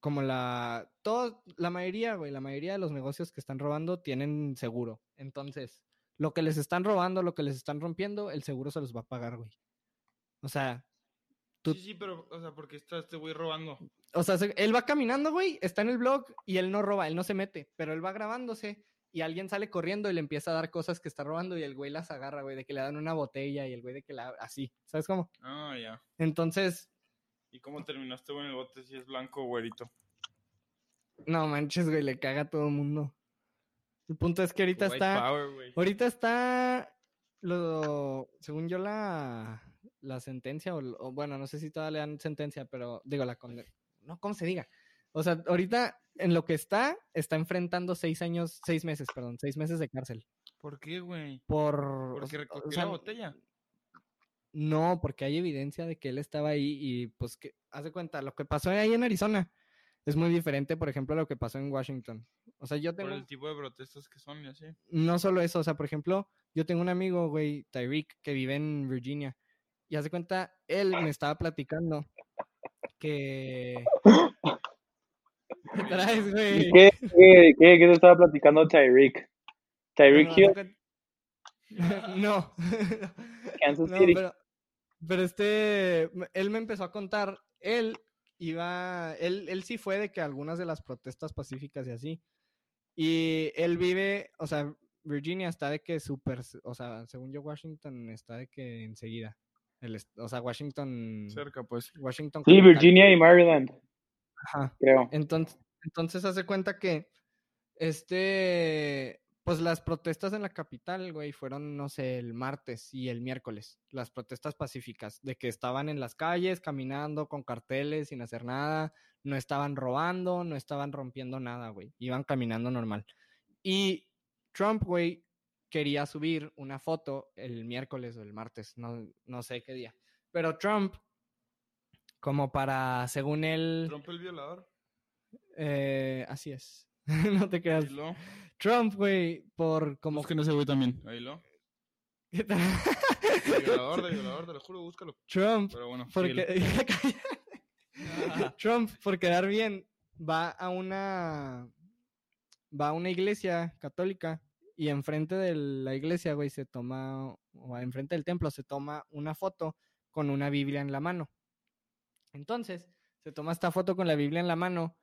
como la, todo, la mayoría, güey, la mayoría de los negocios que están robando tienen seguro. Entonces, lo que les están robando, lo que les están rompiendo, el seguro se los va a pagar, güey. O sea, tú- Sí, sí, pero, o sea, porque está este güey robando. o sea, se- él va caminando, güey, está en el blog y él no roba, él no se mete, pero él va grabándose y alguien sale corriendo y le empieza a dar cosas que está robando y el güey las agarra, güey, de que le dan una botella y el güey de que la, así, ¿sabes cómo? Ah, ya. Entonces, ¿Y cómo terminaste, güey, en el bote si es blanco o güerito? no manches, güey, le caga a todo el mundo. El punto es que ahorita White está, power, ahorita está, lo, según yo la, la sentencia, o, o bueno, no sé si todavía le dan sentencia, pero digo, la conde- no, ¿cómo se diga? O sea, ahorita en lo que está, está enfrentando seis años, seis meses, perdón, seis meses de cárcel. ¿Por qué, güey? Por... Porque recogió o sea, la botella. No, porque hay evidencia de que él estaba ahí y pues que, haz de cuenta, lo que pasó ahí en Arizona es muy diferente, por ejemplo, a lo que pasó en Washington. O sea, yo Por tengo, el tipo de protestas que son y así. no solo eso, o sea, por ejemplo, yo tengo un amigo, güey, Tyreek, que vive en Virginia. Y haz de cuenta, él me estaba platicando que... ¿Qué traes, güey? ¿Qué, qué, qué, qué te estaba platicando Tyreek? Tyreek haz Hill, No. Kansas No, City. pero, pero este, él me empezó a contar, él iba, él, él sí fue de que algunas de las protestas pacíficas y así. Y él vive, o sea, Virginia está de que súper, o sea, según yo, Washington está de que enseguida. El, o sea, Washington. Cerca, pues. Washington. Sí. Virginia y Maryland, Ajá. creo. Entonces, entonces hace cuenta que este, pues las protestas en la capital, güey, fueron, no sé, el martes y el miércoles, las protestas pacíficas, de que estaban en las calles caminando con carteles sin hacer nada, no estaban robando, no estaban rompiendo nada, güey, iban caminando normal. Y Trump, güey, quería subir una foto el miércoles o el martes, no, no sé qué día, pero Trump, como para, según él... ¿Trump el violador? Eh, así es. no te creas. Lo. Trump, güey, por como... Busquen ese güey también. Ahí lo. ¿Qué tal? De violador, de violador, te lo juro, búscalo. Trump, Pero bueno, porque... Trump, por quedar bien, va a una... Va a una iglesia católica y enfrente de la iglesia, güey, se toma... O enfrente del templo se toma una foto con una Biblia en la mano. Entonces, se toma esta foto con la Biblia en la mano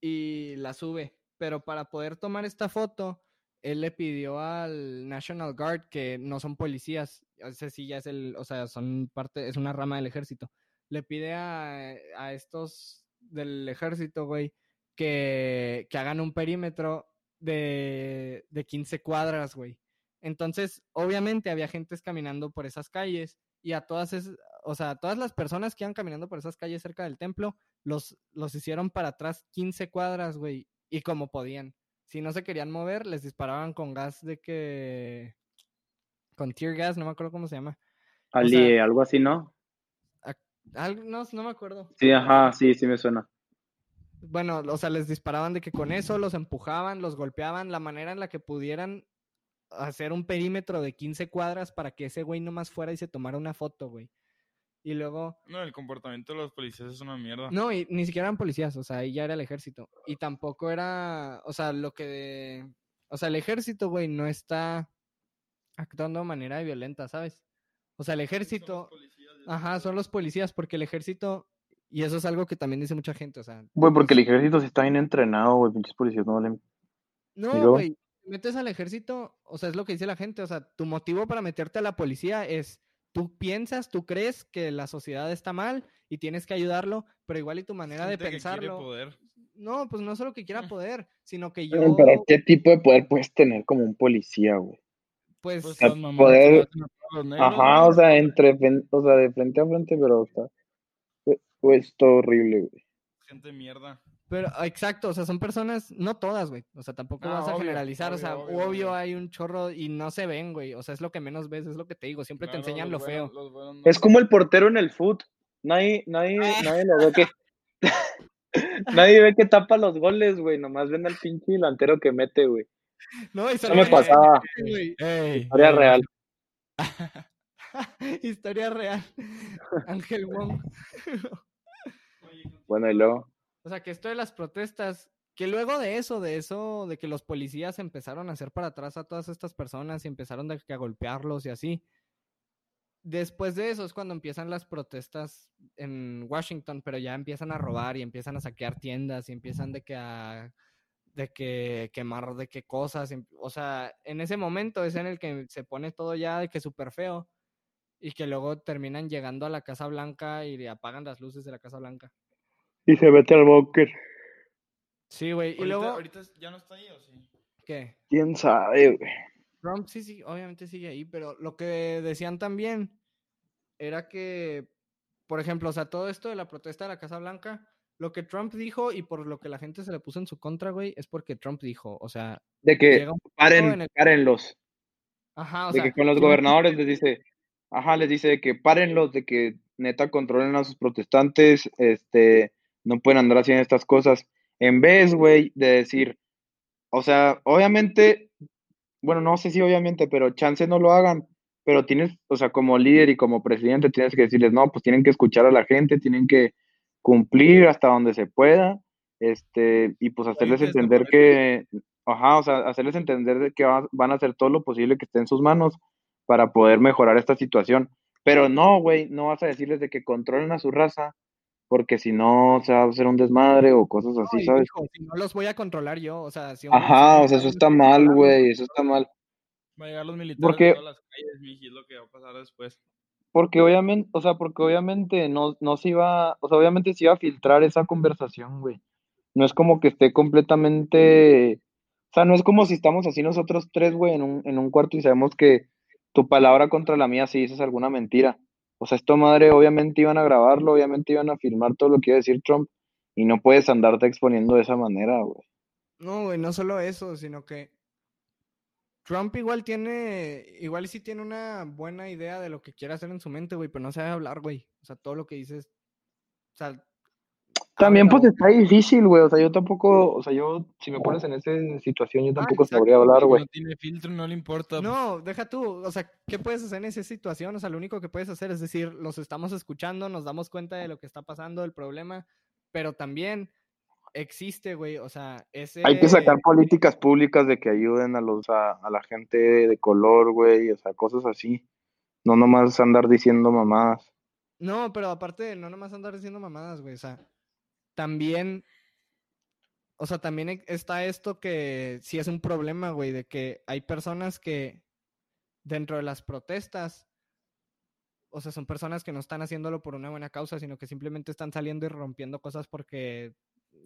y la sube. Pero para poder tomar esta foto, él le pidió al National Guard, que no son policías, ese sí ya es el, o sea, son parte, es una rama del ejército. Le pide a, a estos del ejército, güey, que, que hagan un perímetro de, de 15 cuadras, güey. Entonces, obviamente había gentes caminando por esas calles y a todas esas, o sea, a todas las personas que iban caminando por esas calles cerca del templo, los, los hicieron para atrás 15 cuadras, güey, y como podían. Si no se querían mover, les disparaban con gas de que... Con tear gas, no me acuerdo cómo se llama. Ali, algo así, ¿no? No, no me acuerdo. Sí, ajá, sí, sí me suena. Bueno, o sea, les disparaban de que con eso los empujaban, los golpeaban, la manera en la que pudieran hacer un perímetro de 15 cuadras para que ese güey nomás fuera y se tomara una foto, güey. Y luego, No, el comportamiento de los policías es una mierda. no, y ni siquiera eran policías, o sea, ahí ya era el ejército. Y tampoco era, o sea, lo que, o sea, el ejército, güey, no está actuando de manera violenta, ¿sabes? O sea, el ejército, ajá, son los policías, porque el ejército, y eso es algo que también dice mucha gente, o sea, Güey, porque el ejército sí está bien entrenado, güey, pinches policías no valen. ¿Y No, güey, te metes al ejército, o sea, es lo que dice la gente, o sea, tu motivo para meterte a la policía es, tú piensas, tú crees que la sociedad está mal y tienes que ayudarlo, pero igual y tu manera de que pensarlo, poder. no, pues no solo que quiera Mm. poder, sino que Pero, yo, pero, ¿qué tipo de poder puedes tener como un policía, güey? pues, Pues poder- negros, Ajá, o sea, entre, o sea, de frente a frente, pero está, pues, todo horrible, güey. Gente mierda. pero, ah, exacto, o sea, son personas, no todas, güey, o sea, tampoco No, vas a obvio, generalizar, o sea, obvio, obvio, obvio. hay un chorro y no se ven, güey, o sea, es lo que menos ves, es lo que te digo, siempre te enseñan lo buenos- feo. buenos no- Es como el portero en el foot. Nadie, nadie, nadie lo ve que. nadie ve que tapa los goles, güey. Nomás ven al pinche delantero que mete, güey. No, Eso me solamente- pasaba. güey. Historia real. Historia real. Ángel Wong. Bueno, y luego. O sea, que esto de las protestas, que luego de eso, de eso, de que los policías empezaron a hacer para atrás a todas estas personas y empezaron de que a golpearlos y así. Después de eso es cuando empiezan las protestas en Washington, pero ya empiezan a robar y empiezan a saquear tiendas y empiezan de que a de que quemar de qué cosas, o sea, en ese momento es en el que se pone todo ya de que súper feo y que luego terminan llegando a la Casa Blanca y le apagan las luces de la Casa Blanca. Y se mete al búnker. Sí, güey, y luego ahorita ya no está ahí, ¿o sí? ¿qué? ¿Quién sabe, güey? Trump sí, sí, obviamente sigue ahí, pero lo que decían también era que, por ejemplo, o sea, todo esto de la protesta de la Casa Blanca, lo que Trump dijo y por lo que la gente se le puso en su contra, güey, es porque Trump dijo, o sea, De que paren, el- párenlos. ajá, o de sea, que con los gobernadores les dice, ajá, les dice de que párenlos, de que neta controlen a sus protestantes, este, no pueden andar haciendo estas cosas. En vez, güey, de decir, o sea, obviamente, bueno, no sé si obviamente, pero chance no lo hagan, pero tienes, o sea, como líder y como presidente tienes que decirles, no, pues tienen que escuchar a la gente, tienen que cumplir hasta donde se pueda, este, y pues hacerles entender que, ajá, o sea, hacerles entender de que va- van a hacer todo lo posible que esté en sus manos para poder mejorar esta situación. Pero no, güey, no vas a decirles de que controlen a su raza, porque si no se va a hacer un desmadre o cosas así, ¿sabes? si no los voy a controlar yo, o sea, si un- Ajá, o sea, eso está mal, güey, eso está mal. Va a llegar los militares Porque- a todas las calles, lo que va a pasar después. Porque obviamente, o sea, porque obviamente no, no se iba, o sea, obviamente se iba a filtrar esa conversación, güey. No es como que esté completamente, o sea, no es como si estamos así nosotros tres, güey, en un, en un cuarto y sabemos que tu palabra contra la mía si dices alguna mentira. O sea, esto madre, obviamente iban a grabarlo, obviamente iban a filmar todo lo que iba a decir Trump y no puedes andarte exponiendo de esa manera, güey. No, güey, no solo eso, sino que Trump igual tiene, igual sí tiene una buena idea de lo que quiere hacer en su mente, güey, pero no sabe hablar, güey. O sea, todo lo que dices, o sea, También pues está difícil, güey, o sea, yo tampoco, o sea, yo, si me pones en esa situación, yo tampoco exacto, sabría hablar, güey. No tiene filtro, no le importa. No, deja tú, o sea, ¿qué puedes hacer en esa situación? O sea, lo único que puedes hacer es decir, los estamos escuchando, nos damos cuenta de lo que está pasando, del problema, pero también existe, güey, o sea, ese... Hay que sacar políticas públicas de que ayuden a los a, a la gente de color, güey, o sea, cosas así. No nomás andar diciendo mamadas. No, pero aparte de no nomás andar diciendo mamadas, güey, o sea, también, o sea, también e- está esto que sí es un problema, güey, de que hay personas que dentro de las protestas, o sea, son personas que no están haciéndolo por una buena causa, sino que simplemente están saliendo y rompiendo cosas porque,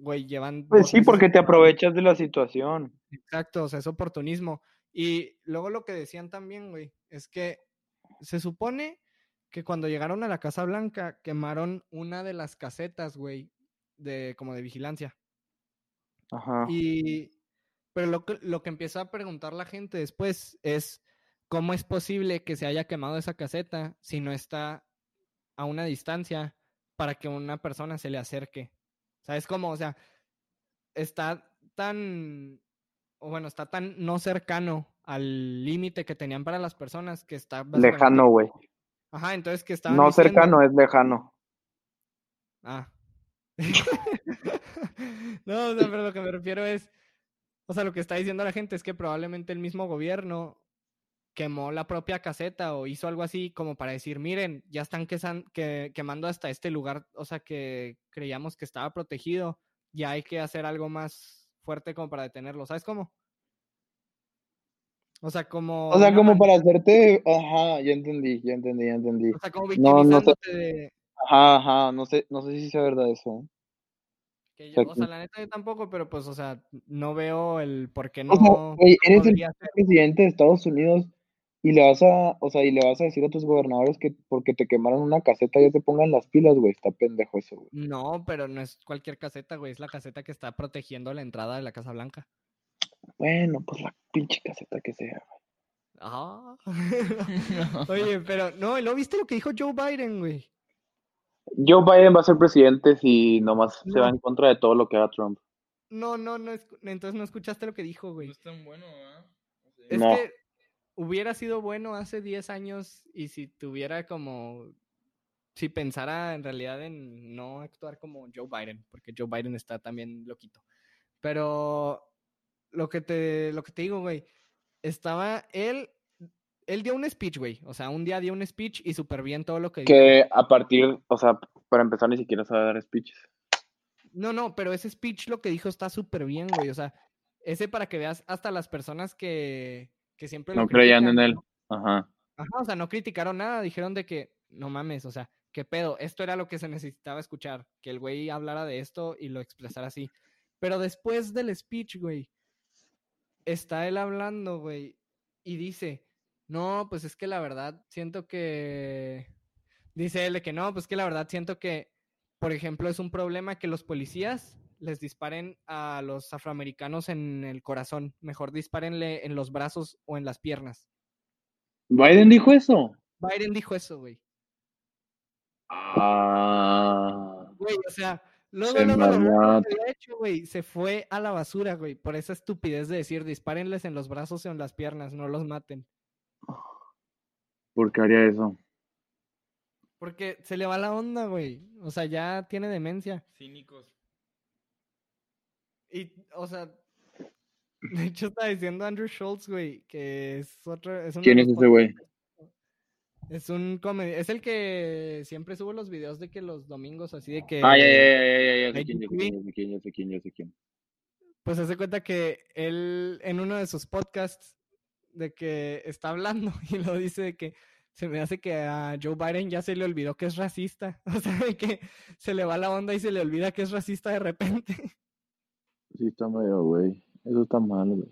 güey, llevan... Pues sí, porque te aprovechas de la situación. Exacto, o sea, es oportunismo. Y luego lo que decían también, güey, es que se supone que cuando llegaron a la Casa Blanca quemaron una de las casetas, güey, de como de vigilancia. Ajá. Y pero lo que lo que empieza a preguntar la gente después es cómo es posible que se haya quemado esa caseta si no está a una distancia para que una persona se le acerque. ¿Sabes cómo? O sea, está tan o bueno, está tan no cercano al límite que tenían para las personas que está Lejano, güey. Ajá, entonces que estaban No diciendo- cercano, es lejano. Ah. no, o sea, pero lo que me refiero es, o sea, lo que está diciendo la gente es que probablemente el mismo gobierno quemó la propia caseta o hizo algo así como para decir, miren, ya están que, quemando hasta este lugar, o sea, que creíamos que estaba protegido, ya hay que hacer algo más fuerte como para detenerlo, ¿sabes cómo? O sea, como... O sea, como para hacerte, ajá, ya entendí, ya entendí, ya entendí. O sea, como No, no victimizándote de... Ajá, ajá, no sé, no sé si sea verdad eso. ¿eh? Que yo, o sea, la neta yo tampoco, pero pues, o sea, no veo el por qué no. O sea, güey, eres el ser. presidente de Estados Unidos y le vas a, o sea, y le vas a decir a tus gobernadores que porque te quemaron una caseta ya se pongan las pilas, güey, está pendejo eso, güey. No, pero no es cualquier caseta, güey, es la caseta que está protegiendo la entrada de la Casa Blanca. Bueno, pues la pinche caseta que sea. Ah. Oye, pero no, ¿y ¿lo viste lo que dijo Joe Biden, güey? Joe Biden va a ser presidente si nomás No. se va en contra de todo lo que haga Trump. No, no, no, entonces no escuchaste lo que dijo, güey. No es tan bueno, sea, Es No. que hubiera sido bueno hace 10 años y si tuviera como, si pensara en realidad en no actuar como Joe Biden, porque Joe Biden está también loquito. Pero lo que te, lo que te digo, güey, estaba él, él dio un speech, güey. O sea, un día dio un speech y súper bien todo lo que dijo. Que a partir, o sea, para empezar ni siquiera sabe dar speeches. No, no, pero ese speech lo que dijo está súper bien, güey. O sea, ese para que veas hasta las personas que, que siempre lo No creían critican, en él. Ajá. Ajá, o sea, no criticaron nada, dijeron de que, no mames, o sea, qué pedo, esto era lo que se necesitaba escuchar, que el güey hablara de esto y lo expresara así. Pero después del speech, güey, está él hablando, güey, y dice, no, pues es que la verdad siento que, dice él de que no, pues que la verdad siento que, por ejemplo, es un problema que los policías les disparen a los afroamericanos en el corazón, mejor dispárenle en los brazos o en las piernas. Biden dijo eso. Biden dijo eso, güey. Ah. Güey, o sea, luego, Se luego, había hecho, güey, se fue a la basura, güey, por esa estupidez de decir, dispárenles en los brazos o en las piernas, no los maten. ¿Por qué haría eso? Porque se le va la onda, güey. O sea, ya tiene demencia. Cínicos. Y, o sea, de hecho está diciendo Andrew Schultz, güey, que es otro... Es ¿Quién es ese güey? Es un comedi- es el que siempre sube los videos de que los domingos así de que Ah, ya, ya, ya, ya, ya, ya, sé Ay, quién, ya sé quién, ya sé quién, ya sé quién, ya sé quién. pues hace cuenta que él en uno de sus podcasts de que está hablando y lo dice de que se me hace que a Joe Biden ya se le olvidó que es racista, o sea, de que se le va la onda y se le olvida que es racista de repente. Sí, está medio, güey. Eso está mal, güey.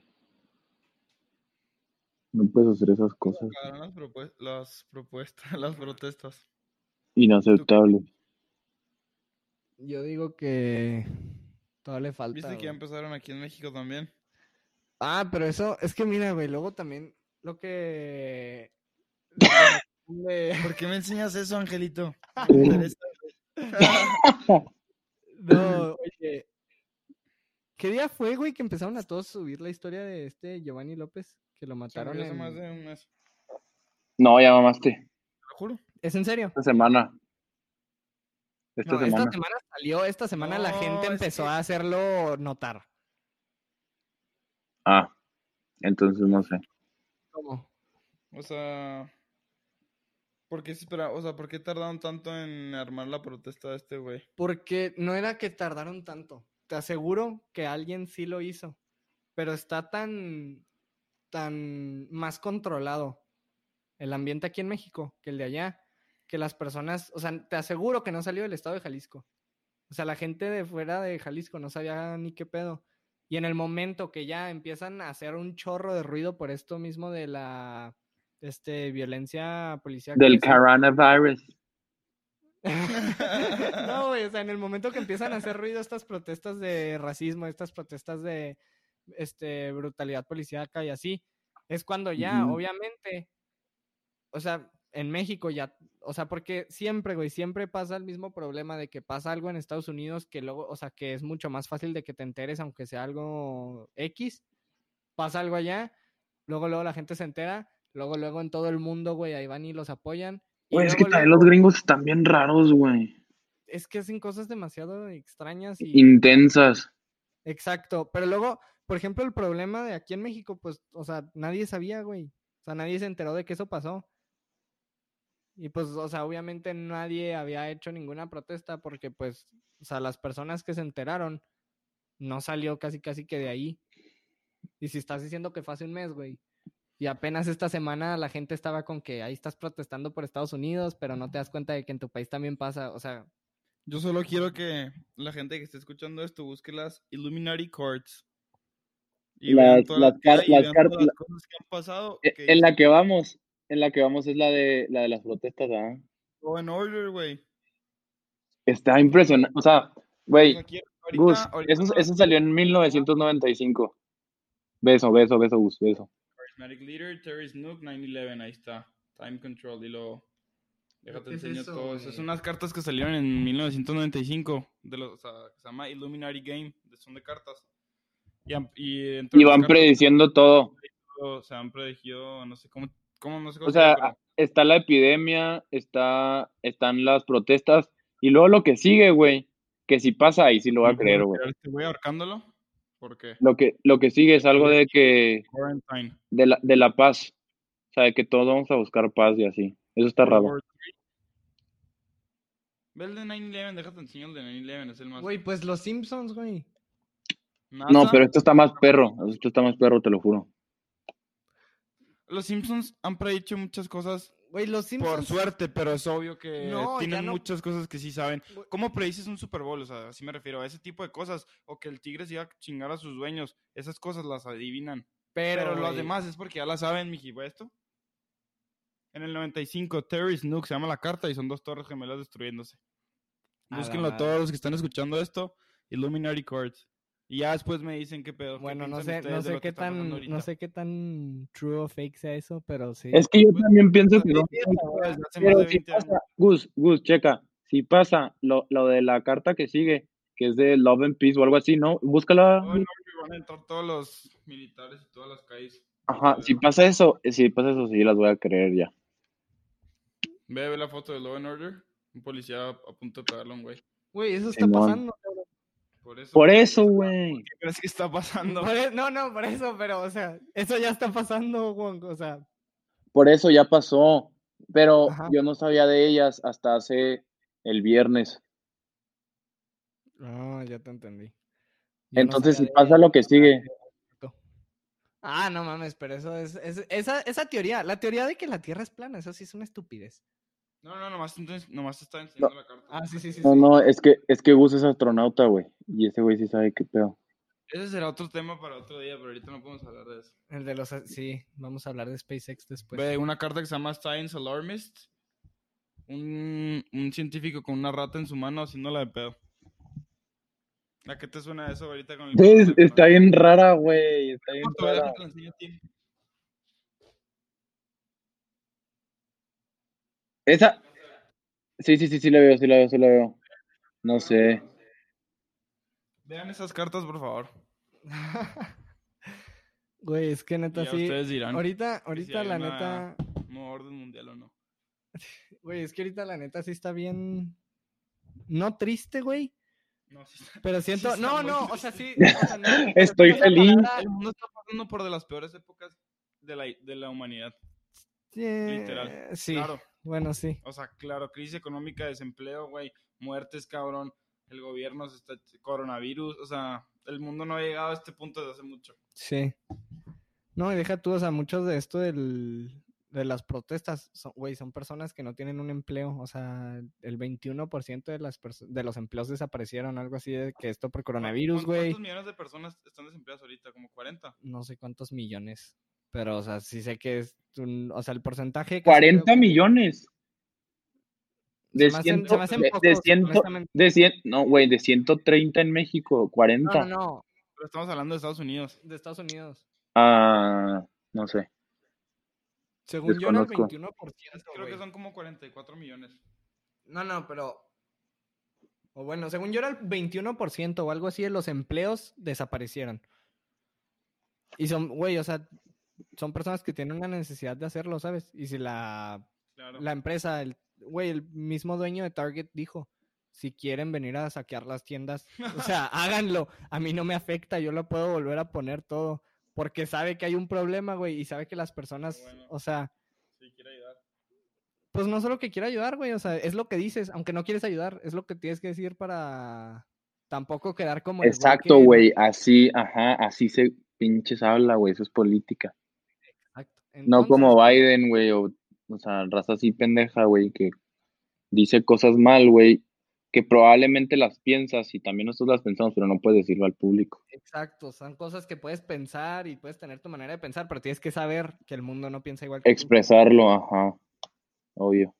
No puedes hacer esas cosas. Las, propue- las propuestas, las protestas. Inaceptable. Yo digo que todavía le falta. ¿Viste que ya empezaron aquí en México también? Ah, pero eso, es que mira, güey, luego también lo que... ¿Por qué me enseñas eso, Angelito? No, oye. ¿Qué día fue, güey, que empezaron a todos subir la historia de este Giovanni López? Que lo mataron murió hace en... más de un mes. No, ya mamaste. Te lo juro. ¿Es en serio? Esta semana. Esta No, semana. esta semana salió, esta semana la gente es empezó que- a hacerlo notar. Ah, entonces no sé. ¿Cómo? O sea, ¿por qué se espera? O sea, ¿por qué tardaron tanto en armar la protesta de este güey? Porque no era que tardaron tanto. Te aseguro que alguien sí lo hizo. Pero está tan, tan más controlado el ambiente aquí en México que el de allá. Que las personas, o sea, te aseguro que no salió del estado de Jalisco. O sea, la gente de fuera de Jalisco no sabía ni qué pedo. Y en el momento que ya empiezan a hacer un chorro de ruido por esto mismo de la este, violencia policial. Del coronavirus. no, güey, o sea, en el momento que empiezan a hacer ruido estas protestas de racismo, estas protestas de este brutalidad policíaca y así, es cuando ya, obviamente, o sea, en México ya, o sea, porque siempre, güey, siempre pasa el mismo problema de que pasa algo en Estados Unidos que luego, o sea, que es mucho más fácil de que te enteres, aunque sea algo X, pasa algo allá, luego, luego la gente se entera, luego, luego en todo el mundo, güey, ahí van y los apoyan. Güey, es que también los gringos están bien raros, güey. es que hacen cosas demasiado extrañas y Intensas. exacto, pero luego, por ejemplo, el problema de aquí en México, pues, o sea, nadie sabía, güey. O sea, nadie se enteró de que eso pasó. Y pues, o sea, obviamente nadie había hecho ninguna protesta porque, pues, o sea, las personas que se enteraron no salió casi casi que de ahí. Y si estás diciendo que fue hace un mes, güey. Y apenas esta semana la gente estaba con que ahí estás protestando por Estados Unidos, pero no te das cuenta de que en tu país también pasa. O sea, Yo solo quiero que la gente que esté escuchando esto busque las Illuminati Courts. Y Las- vean todas las las, las vean car- todas las la- cosas que han pasado. Que En la que vamos, en la que vamos es la de la de las protestas, ¿ah? Go in order, güey. Está impresionante. O sea, güey, ahorita- Gus, ahorita eso, eso salió en 1995. Beso, beso, beso, Gus, beso. Charismatic Leader, Terry Snook, 9-11, ahí está. Time Control, y lo... Déjate ¿Qué es enseño eso, todo eso. Son unas cartas que salieron en 1995, de los, o sea, que se llama Illuminati Game, son de cartas. Y, y, Y van cartas prediciendo todo. se han predecido, no sé cómo, cómo no O se llama, sea, pero- está la epidemia, está, están las protestas, y luego lo que sigue, güey, que si pasa ahí sí lo voy a ¿Me creer, güey. creer este güey ahorcándolo? ¿Por qué? Lo que, lo que sigue es algo de que, Quarantine. de la, de la paz, o sea, de que todos vamos a buscar paz y así. Eso está raro. Ve el de 9-11, déjate enseñar el de 9-11, es el más... Güey, pues los Simpsons, güey. No, pero esto está más perro, esto está más perro, te lo juro. Los Simpsons han predicho muchas cosas Güey, los Simpsons. por suerte, pero es obvio que No, tienen no- muchas cosas que sí saben. ¿Cómo predices un Super Bowl? O sea, así me refiero a ese tipo de cosas. O que el Tigres iba a chingar a sus dueños. Esas cosas las adivinan. Pero, Pero, las güey, demás es porque ya la saben, miji. ¿Ve esto? En el 95, Terry Snook se llama la carta y son dos torres gemelas destruyéndose. Búsquenlo todos los que están escuchando esto. Illuminati Courts. Y ya después me dicen qué pedo. qué Bueno, no sé, no sé que qué tan, no sé qué tan true o fake sea eso, pero sí. Es que yo también pienso que no. sí, desde hace más Pero de si 20 años. pasa, Gus, Gus, checa, si pasa lo, lo de la carta que sigue, que es de Love and Peace o algo así, ¿no? Búscala. Law and Order van a entrar todos los militares y todas las calles. Ajá, si pasa eso, si pasa eso, sí las voy a creer ya. Ve, ve la foto de Law and Order. Un policía a punto de pegarle a un güey. Güey, eso está pasando. Por eso. Por eso, güey. ¿Qué crees que está pasando? Por e- No, no, por eso, pero, o sea, eso ya está pasando, Juan. O sea, Por eso ya pasó. Pero Ajá. yo no sabía de ellas hasta hace el viernes. ah, ya te entendí. Yo Entonces, si pasa lo que sigue, Ah, no mames, pero eso es, es- esa, esa teoría, la teoría de que la Tierra es plana, eso sí es una estupidez. No, no, nomás, entonces, nomás te está enseñando la carta. Ah, sí, sí, sí. no, sí. no, es que, es que Gus es astronauta, güey. Y ese güey sí sabe qué pedo. Ese será otro tema para otro día, pero ahorita no podemos hablar de eso. El de los, sí, vamos a hablar de SpaceX después. Ve, una carta que se llama Science Alarmist. Un, un científico con una rata en su mano haciéndola de pedo. ¿A qué te suena eso ahorita con el... Está bien rara, güey. Está bien rara. lo enseño a ti. Esa. Sí, sí, sí, sí la veo, sí la veo, sí la veo. No sé. Vean esas cartas, por favor. Güey, es que neta ya sí. ustedes dirán Ahorita, ahorita la una- neta, no orden mundial o no. güey, es que ahorita la neta sí está bien, no triste, güey, No, sí está- pero siento, está no, no, o sea, sí, o sea, no, Estoy feliz. palabra, El mundo está pasando por de las peores épocas de la, de la humanidad. eh, literal. Sí, Claro. Bueno, sí. O sea, claro, crisis económica, desempleo, güey, muertes, cabrón. El gobierno se está coronavirus, o sea, el mundo no ha llegado a este punto desde hace mucho. Sí. No, y deja tú, o sea, muchos de esto del, de las protestas, son, güey, son personas que no tienen un empleo, o sea, el 21% de las de los empleos desaparecieron, algo así de que esto por coronavirus, ¿Cuántos- güey. ¿Cuántos millones de personas están desempleadas ahorita? ¿Como 40? No sé cuántos millones, pero, o sea, sí sé que es, un- o sea, el porcentaje... casi 40 creo que- millones. De Se me hacen- 100, se me hacen de, de pocos, 100, honestamente. de 100, no, güey, de 130 en México, 40. No, no, no, Pero estamos hablando de Estados Unidos. de Estados Unidos. Ah, no sé. Según yo era el Desconozco. 21%, Creo que güey. son como 44 millones. No, no, pero. O bueno, según yo era el 21% o algo así de los empleos desaparecieron. Y son, güey, o sea, son personas que tienen una necesidad de hacerlo, ¿sabes? Y si la, Claro. la empresa, el, güey, el mismo dueño de Target dijo, si quieren venir a saquear las tiendas, o sea, háganlo. A mí no me afecta, yo lo puedo volver a poner todo. Porque sabe que hay un problema, güey, y sabe que las personas, bueno. o sea, Sí, quiere ayudar. pues no solo que quiera ayudar, güey, o sea, es lo que dices, aunque no quieres ayudar, es lo que tienes que decir para tampoco quedar como Exacto, que- güey, así, ajá, así se pinches habla, güey, eso es política. No como Entonces, Biden, güey, o, o sea, raza así pendeja, güey, que dice cosas mal, güey, que probablemente las piensas y también nosotros las pensamos, pero no puedes decirlo al público. Exacto, son cosas que puedes pensar y puedes tener tu manera de pensar, pero tienes que saber que el mundo no piensa igual que tú. Expresarlo, ajá, obvio.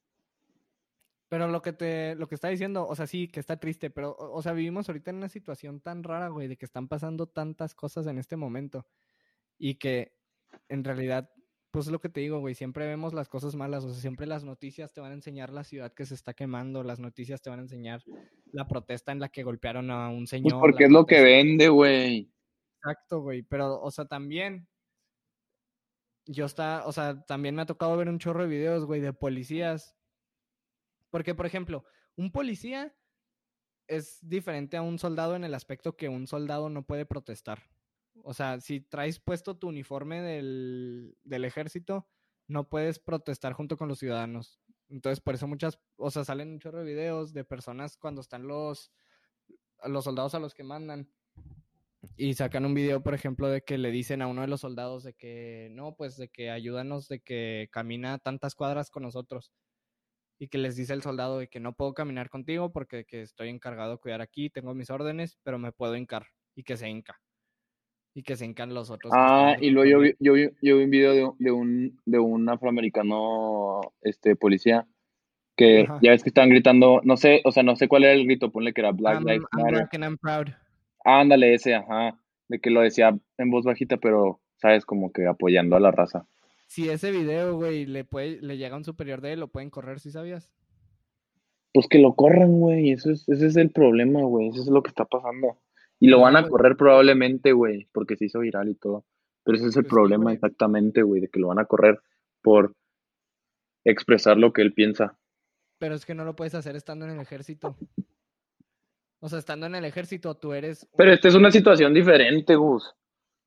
Pero lo que te, lo que está diciendo, o sea, sí, que está triste, pero, o, o sea, vivimos ahorita en una situación tan rara, güey, de que están pasando tantas cosas en este momento y que en realidad, pues es lo que te digo, güey, siempre vemos las cosas malas, o sea, siempre las noticias te van a enseñar la ciudad que se está quemando, las noticias te van a enseñar la protesta en la que golpearon a un Pues señor. porque es lo que vende, güey. Exacto, güey, pero, o sea, también yo está, o sea, también me ha tocado ver un chorro de videos, güey, de policías. Porque, por ejemplo, un policía es diferente a un soldado en el aspecto que un soldado no puede protestar. O sea, si traes puesto tu uniforme del, del ejército, no puedes protestar junto con los ciudadanos. Entonces, por eso muchas, o sea, salen un chorro de videos de personas cuando están los, los soldados a los que mandan. Y sacan un video, por ejemplo, de que le dicen a uno de los soldados de que, no, pues de que ayúdanos, de que camina tantas cuadras con nosotros. Y que les dice el soldado de que no puedo caminar contigo porque que estoy encargado de cuidar aquí, tengo mis órdenes, pero me puedo hincar. Y que se hinca. Y que se hincan los otros. Ah, y luego yo vi, yo vi, yo vi un video de, un- de un, de un afroamericano, este, policía, que Ajá. ya ves que estaban gritando, no sé, o sea, no sé cuál era el grito, ponle que era Black Lives Matter. I'm proud. Ándale, ese, ajá, de que lo decía en voz bajita, pero, sabes, como que apoyando a la raza. Si ese video, güey, le puede, le llega a un superior de él, lo pueden correr, ¿sí sabías? Pues que lo corran, güey, eso es, ese es el problema, güey, eso es lo que está pasando. Y lo van a correr probablemente, güey, porque se hizo viral y todo. Pero ese es el problema exactamente, güey, de que lo van a correr por expresar lo que él piensa. Pero es que no lo puedes hacer estando en el ejército. O sea, estando en el ejército, tú eres. Pero esta es una situación diferente, Gus.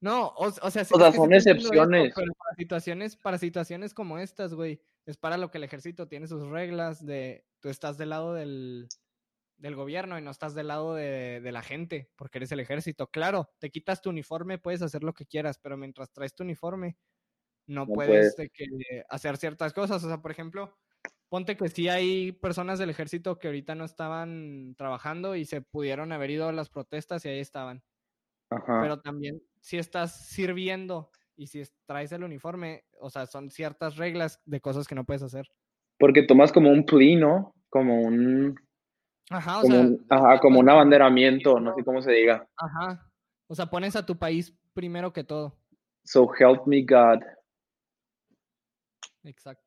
No, o, o sea, sí- O sea, son excepciones. pero para situaciones, para situaciones como estas, güey, es para lo que el ejército tiene sus reglas de tú estás del lado del, del gobierno y no estás del lado de, de la gente, porque eres el ejército. Claro, te quitas tu uniforme, puedes hacer lo que quieras, pero mientras traes tu uniforme, no, No puedes puedes. de que, hacer ciertas cosas. O sea, por ejemplo, ponte que sí hay personas del ejército que ahorita no estaban trabajando y se pudieron haber ido a las protestas y ahí estaban Ajá. pero también si estás sirviendo y si es- traes el uniforme, o sea, son ciertas reglas de cosas que no puedes hacer. Porque tomas como un plea, ¿no? Como un, Ajá, o como sea, un, ajá, como un vas- abanderamiento, no sé cómo se diga. Ajá. O sea, pones a tu país primero que todo. So help me God. Exacto.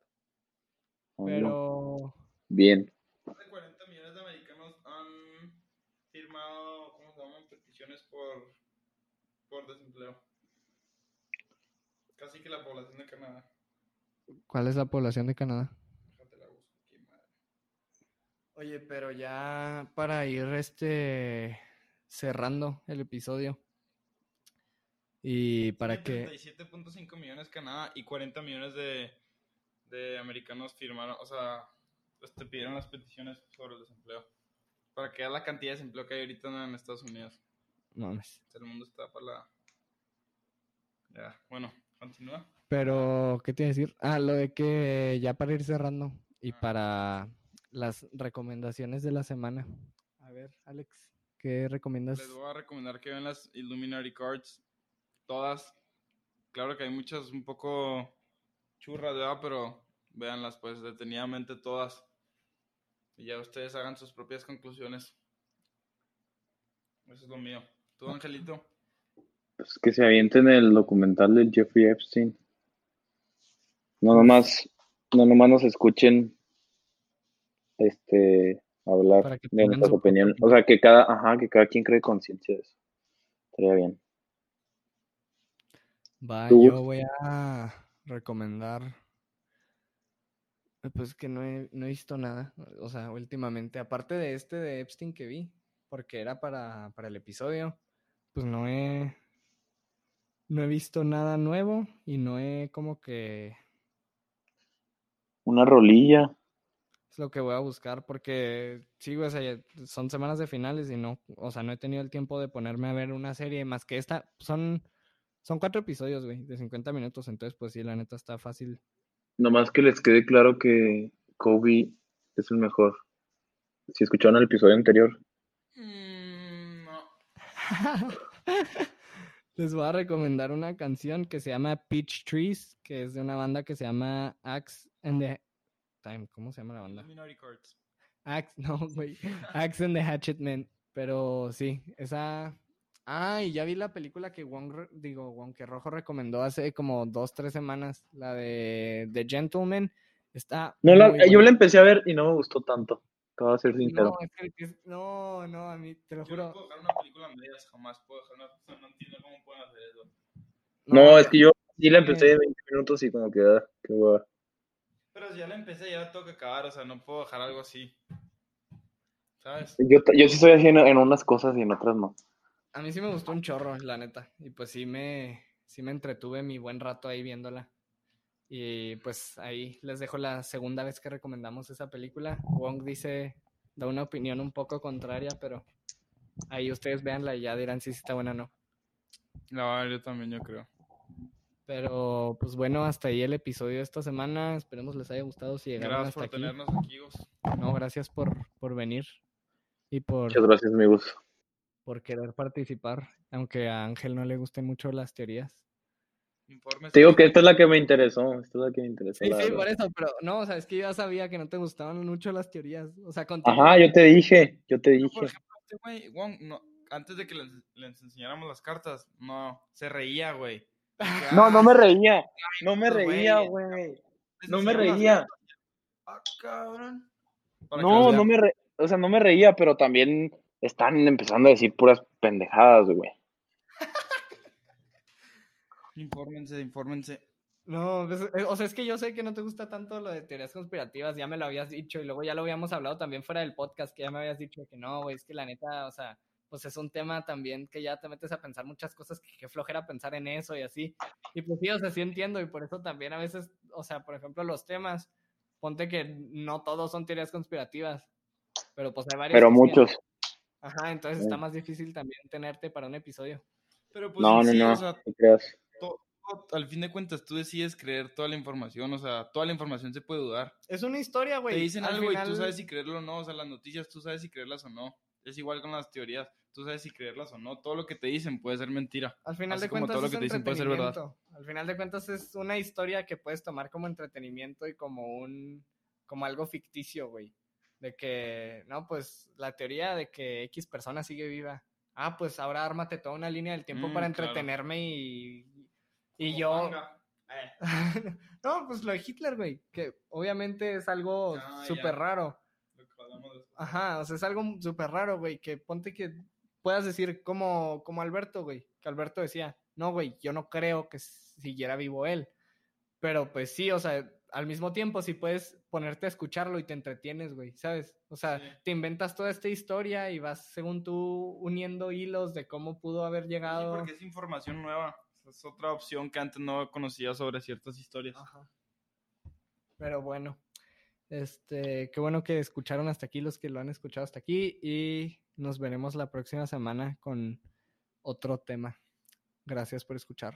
Oh, no. Pero Bien. Más de 40 millones de americanos han firmado, ¿cómo se llaman? Peticiones por, por desempleo. Casi que la población de Canadá. ¿cuál es la población de Canadá? Déjate la busco aquí, madre. Oye, pero ya para ir este cerrando el episodio y para que 37.5 millones Canadá y 40 millones de, de americanos firmaron, o sea, pues te pidieron las peticiones sobre el desempleo. Para que la cantidad de desempleo que hay ahorita en Estados Unidos. no mames. El mundo está para la... Ya, bueno, continúa. Pero, ¿qué te iba a decir? Ah, lo de que ya para ir cerrando y Ah. para las recomendaciones de la semana. A ver, Alex, ¿qué recomiendas? Les voy a recomendar que vean las Illuminati Cards. Todas. Claro que hay muchas un poco churras, ¿verdad? Pero véanlas pues detenidamente todas. Y ya ustedes hagan sus propias conclusiones. Eso es lo mío. ¿Tú, Angelito? Pues que se avienten el documental de Jeffrey Epstein. No nomás, no nomás nos escuchen este hablar de nuestras opiniones. O sea que cada, ajá, que cada quien cree conciencia de eso. Estaría bien. Va, ¿Tú? yo voy a recomendar. eh, Pues que no he, no he visto nada, o sea, últimamente, aparte de este de Epstein que vi, porque era para, para el episodio, pues no he, no he visto nada nuevo y no he como que Una rolilla. Es lo que voy a buscar porque sí, güey, o sea, son semanas de finales y no, o sea, no he tenido el tiempo de ponerme a ver una serie más que esta. Son, son cuatro episodios, güey, de 50 minutos, entonces pues sí, la neta está fácil. Nomás que les quede claro que Kobe es el mejor. Si escucharon el episodio anterior, Mm, no. Les voy a recomendar una canción que se llama Peach Trees, que es de una banda que se llama Axe and the Time, ¿cómo se llama la banda? Illuminati Cards. Axe, no, güey. Axe and the Hatchet Men. Pero sí, esa. Ah, y ya vi la película que Wong, digo, Wong que Rojo recomendó hace como dos, tres semanas, la de The Gentleman. Está. no la, yo la empecé a ver y no me gustó tanto. Te voy a ser sincero. No, es que, es- no, no, a mí, te lo Yo no juro. puedo dejar una película a medias, jamás puedo dejar una... No entiendo cómo pueden hacer eso. No, es que yo, Sí, la empecé en 20 minutos y como que, ah, qué hueva. Pero si ya la empecé, ya la tengo que acabar, o sea, no puedo dejar algo así. ¿Sabes? Yo, yo sí estoy haciendo en unas cosas y en otras no. A mí sí me gustó un chorro, la neta. Y pues sí me, sí me entretuve mi buen rato ahí viéndola. Y pues ahí les dejo la segunda vez que recomendamos esa película. Wong dice, da una opinión un poco contraria, pero ahí ustedes véanla y ya dirán si está buena o no. Ver yo también, yo creo. Pero pues bueno, hasta ahí el episodio de esta semana. Esperemos les haya gustado si llegaron Gracias hasta por aquí. tenernos aquí, Gus. No, gracias por, por venir y por, Muchas gracias, amigos. por querer participar, aunque a Ángel no le gusten mucho las teorías. Informes. Te digo que esta es la que me interesó. Esta es la que me interesó. Sí, sí, verdad. por eso, pero no, o sea, es que yo ya sabía que no te gustaban mucho las teorías. O sea, contigo. Ajá, yo te dije, yo te Yo, dije. por ejemplo, este güey, Wong, no, antes de que les, les enseñáramos las cartas, no, se reía, güey. No, no me reía. No me reía, güey. No me reía. Ah, cabrón. No, no me re... O sea, no me reía, pero también están empezando a decir puras pendejadas, güey. Infórmense, infórmense. No, pues, eh, o sea, es que yo sé que no te gusta tanto lo de teorías conspirativas, ya me lo habías dicho y luego ya lo habíamos hablado también fuera del podcast, que ya me habías dicho que no, güey, es que la neta, o sea, pues es un tema también que ya te metes a pensar muchas cosas que qué flojera pensar en eso y así. Y pues sí, o sea, sí entiendo y por eso también a veces, o sea, por ejemplo, los temas, ponte que no todos son teorías conspirativas, pero pues hay varios. Pero muchos. Ajá, entonces Sí. está más difícil también tenerte para un episodio. Pero pues No, no, sí, no. o sea, No creas. to- to- al fin de cuentas tú decides creer toda la información, o sea, toda la información se puede dudar. Es una historia, güey. Te dicen Al algo y tú sabes si creerlo o no, o sea, las noticias tú sabes si creerlas o no. Es igual con las teorías, tú sabes si creerlas o no. Todo lo que te dicen puede ser mentira. Al final Así de como cuentas todo lo es que te dicen puede ser verdad. Al final de cuentas es una historia que puedes tomar como entretenimiento y como un como algo ficticio, güey. De que, no, pues la teoría de que X persona sigue viva. Ah, pues ahora ármate toda una línea del tiempo Mm, para claro. entretenerme y y Como yo manga. Eh, No, pues lo de Hitler, güey, que obviamente es algo Ah, súper raro. lo que hablamos después. Ajá, o sea, es algo súper raro, güey, que ponte que puedas decir como, como Alberto, güey, que Alberto decía, no, güey, yo no creo que siguiera vivo él, pero pues sí, o sea, al mismo tiempo si puedes ponerte a escucharlo y te entretienes, güey, ¿sabes? O sea, Sí. te inventas toda esta historia y vas, según tú, uniendo hilos de cómo pudo haber Sí, llegado. porque es información nueva. Es otra opción que antes no conocía sobre ciertas historias. Ajá. Pero bueno, este, qué bueno que escucharon hasta aquí los que lo han escuchado hasta aquí y nos veremos la próxima semana con otro tema. Gracias por escuchar.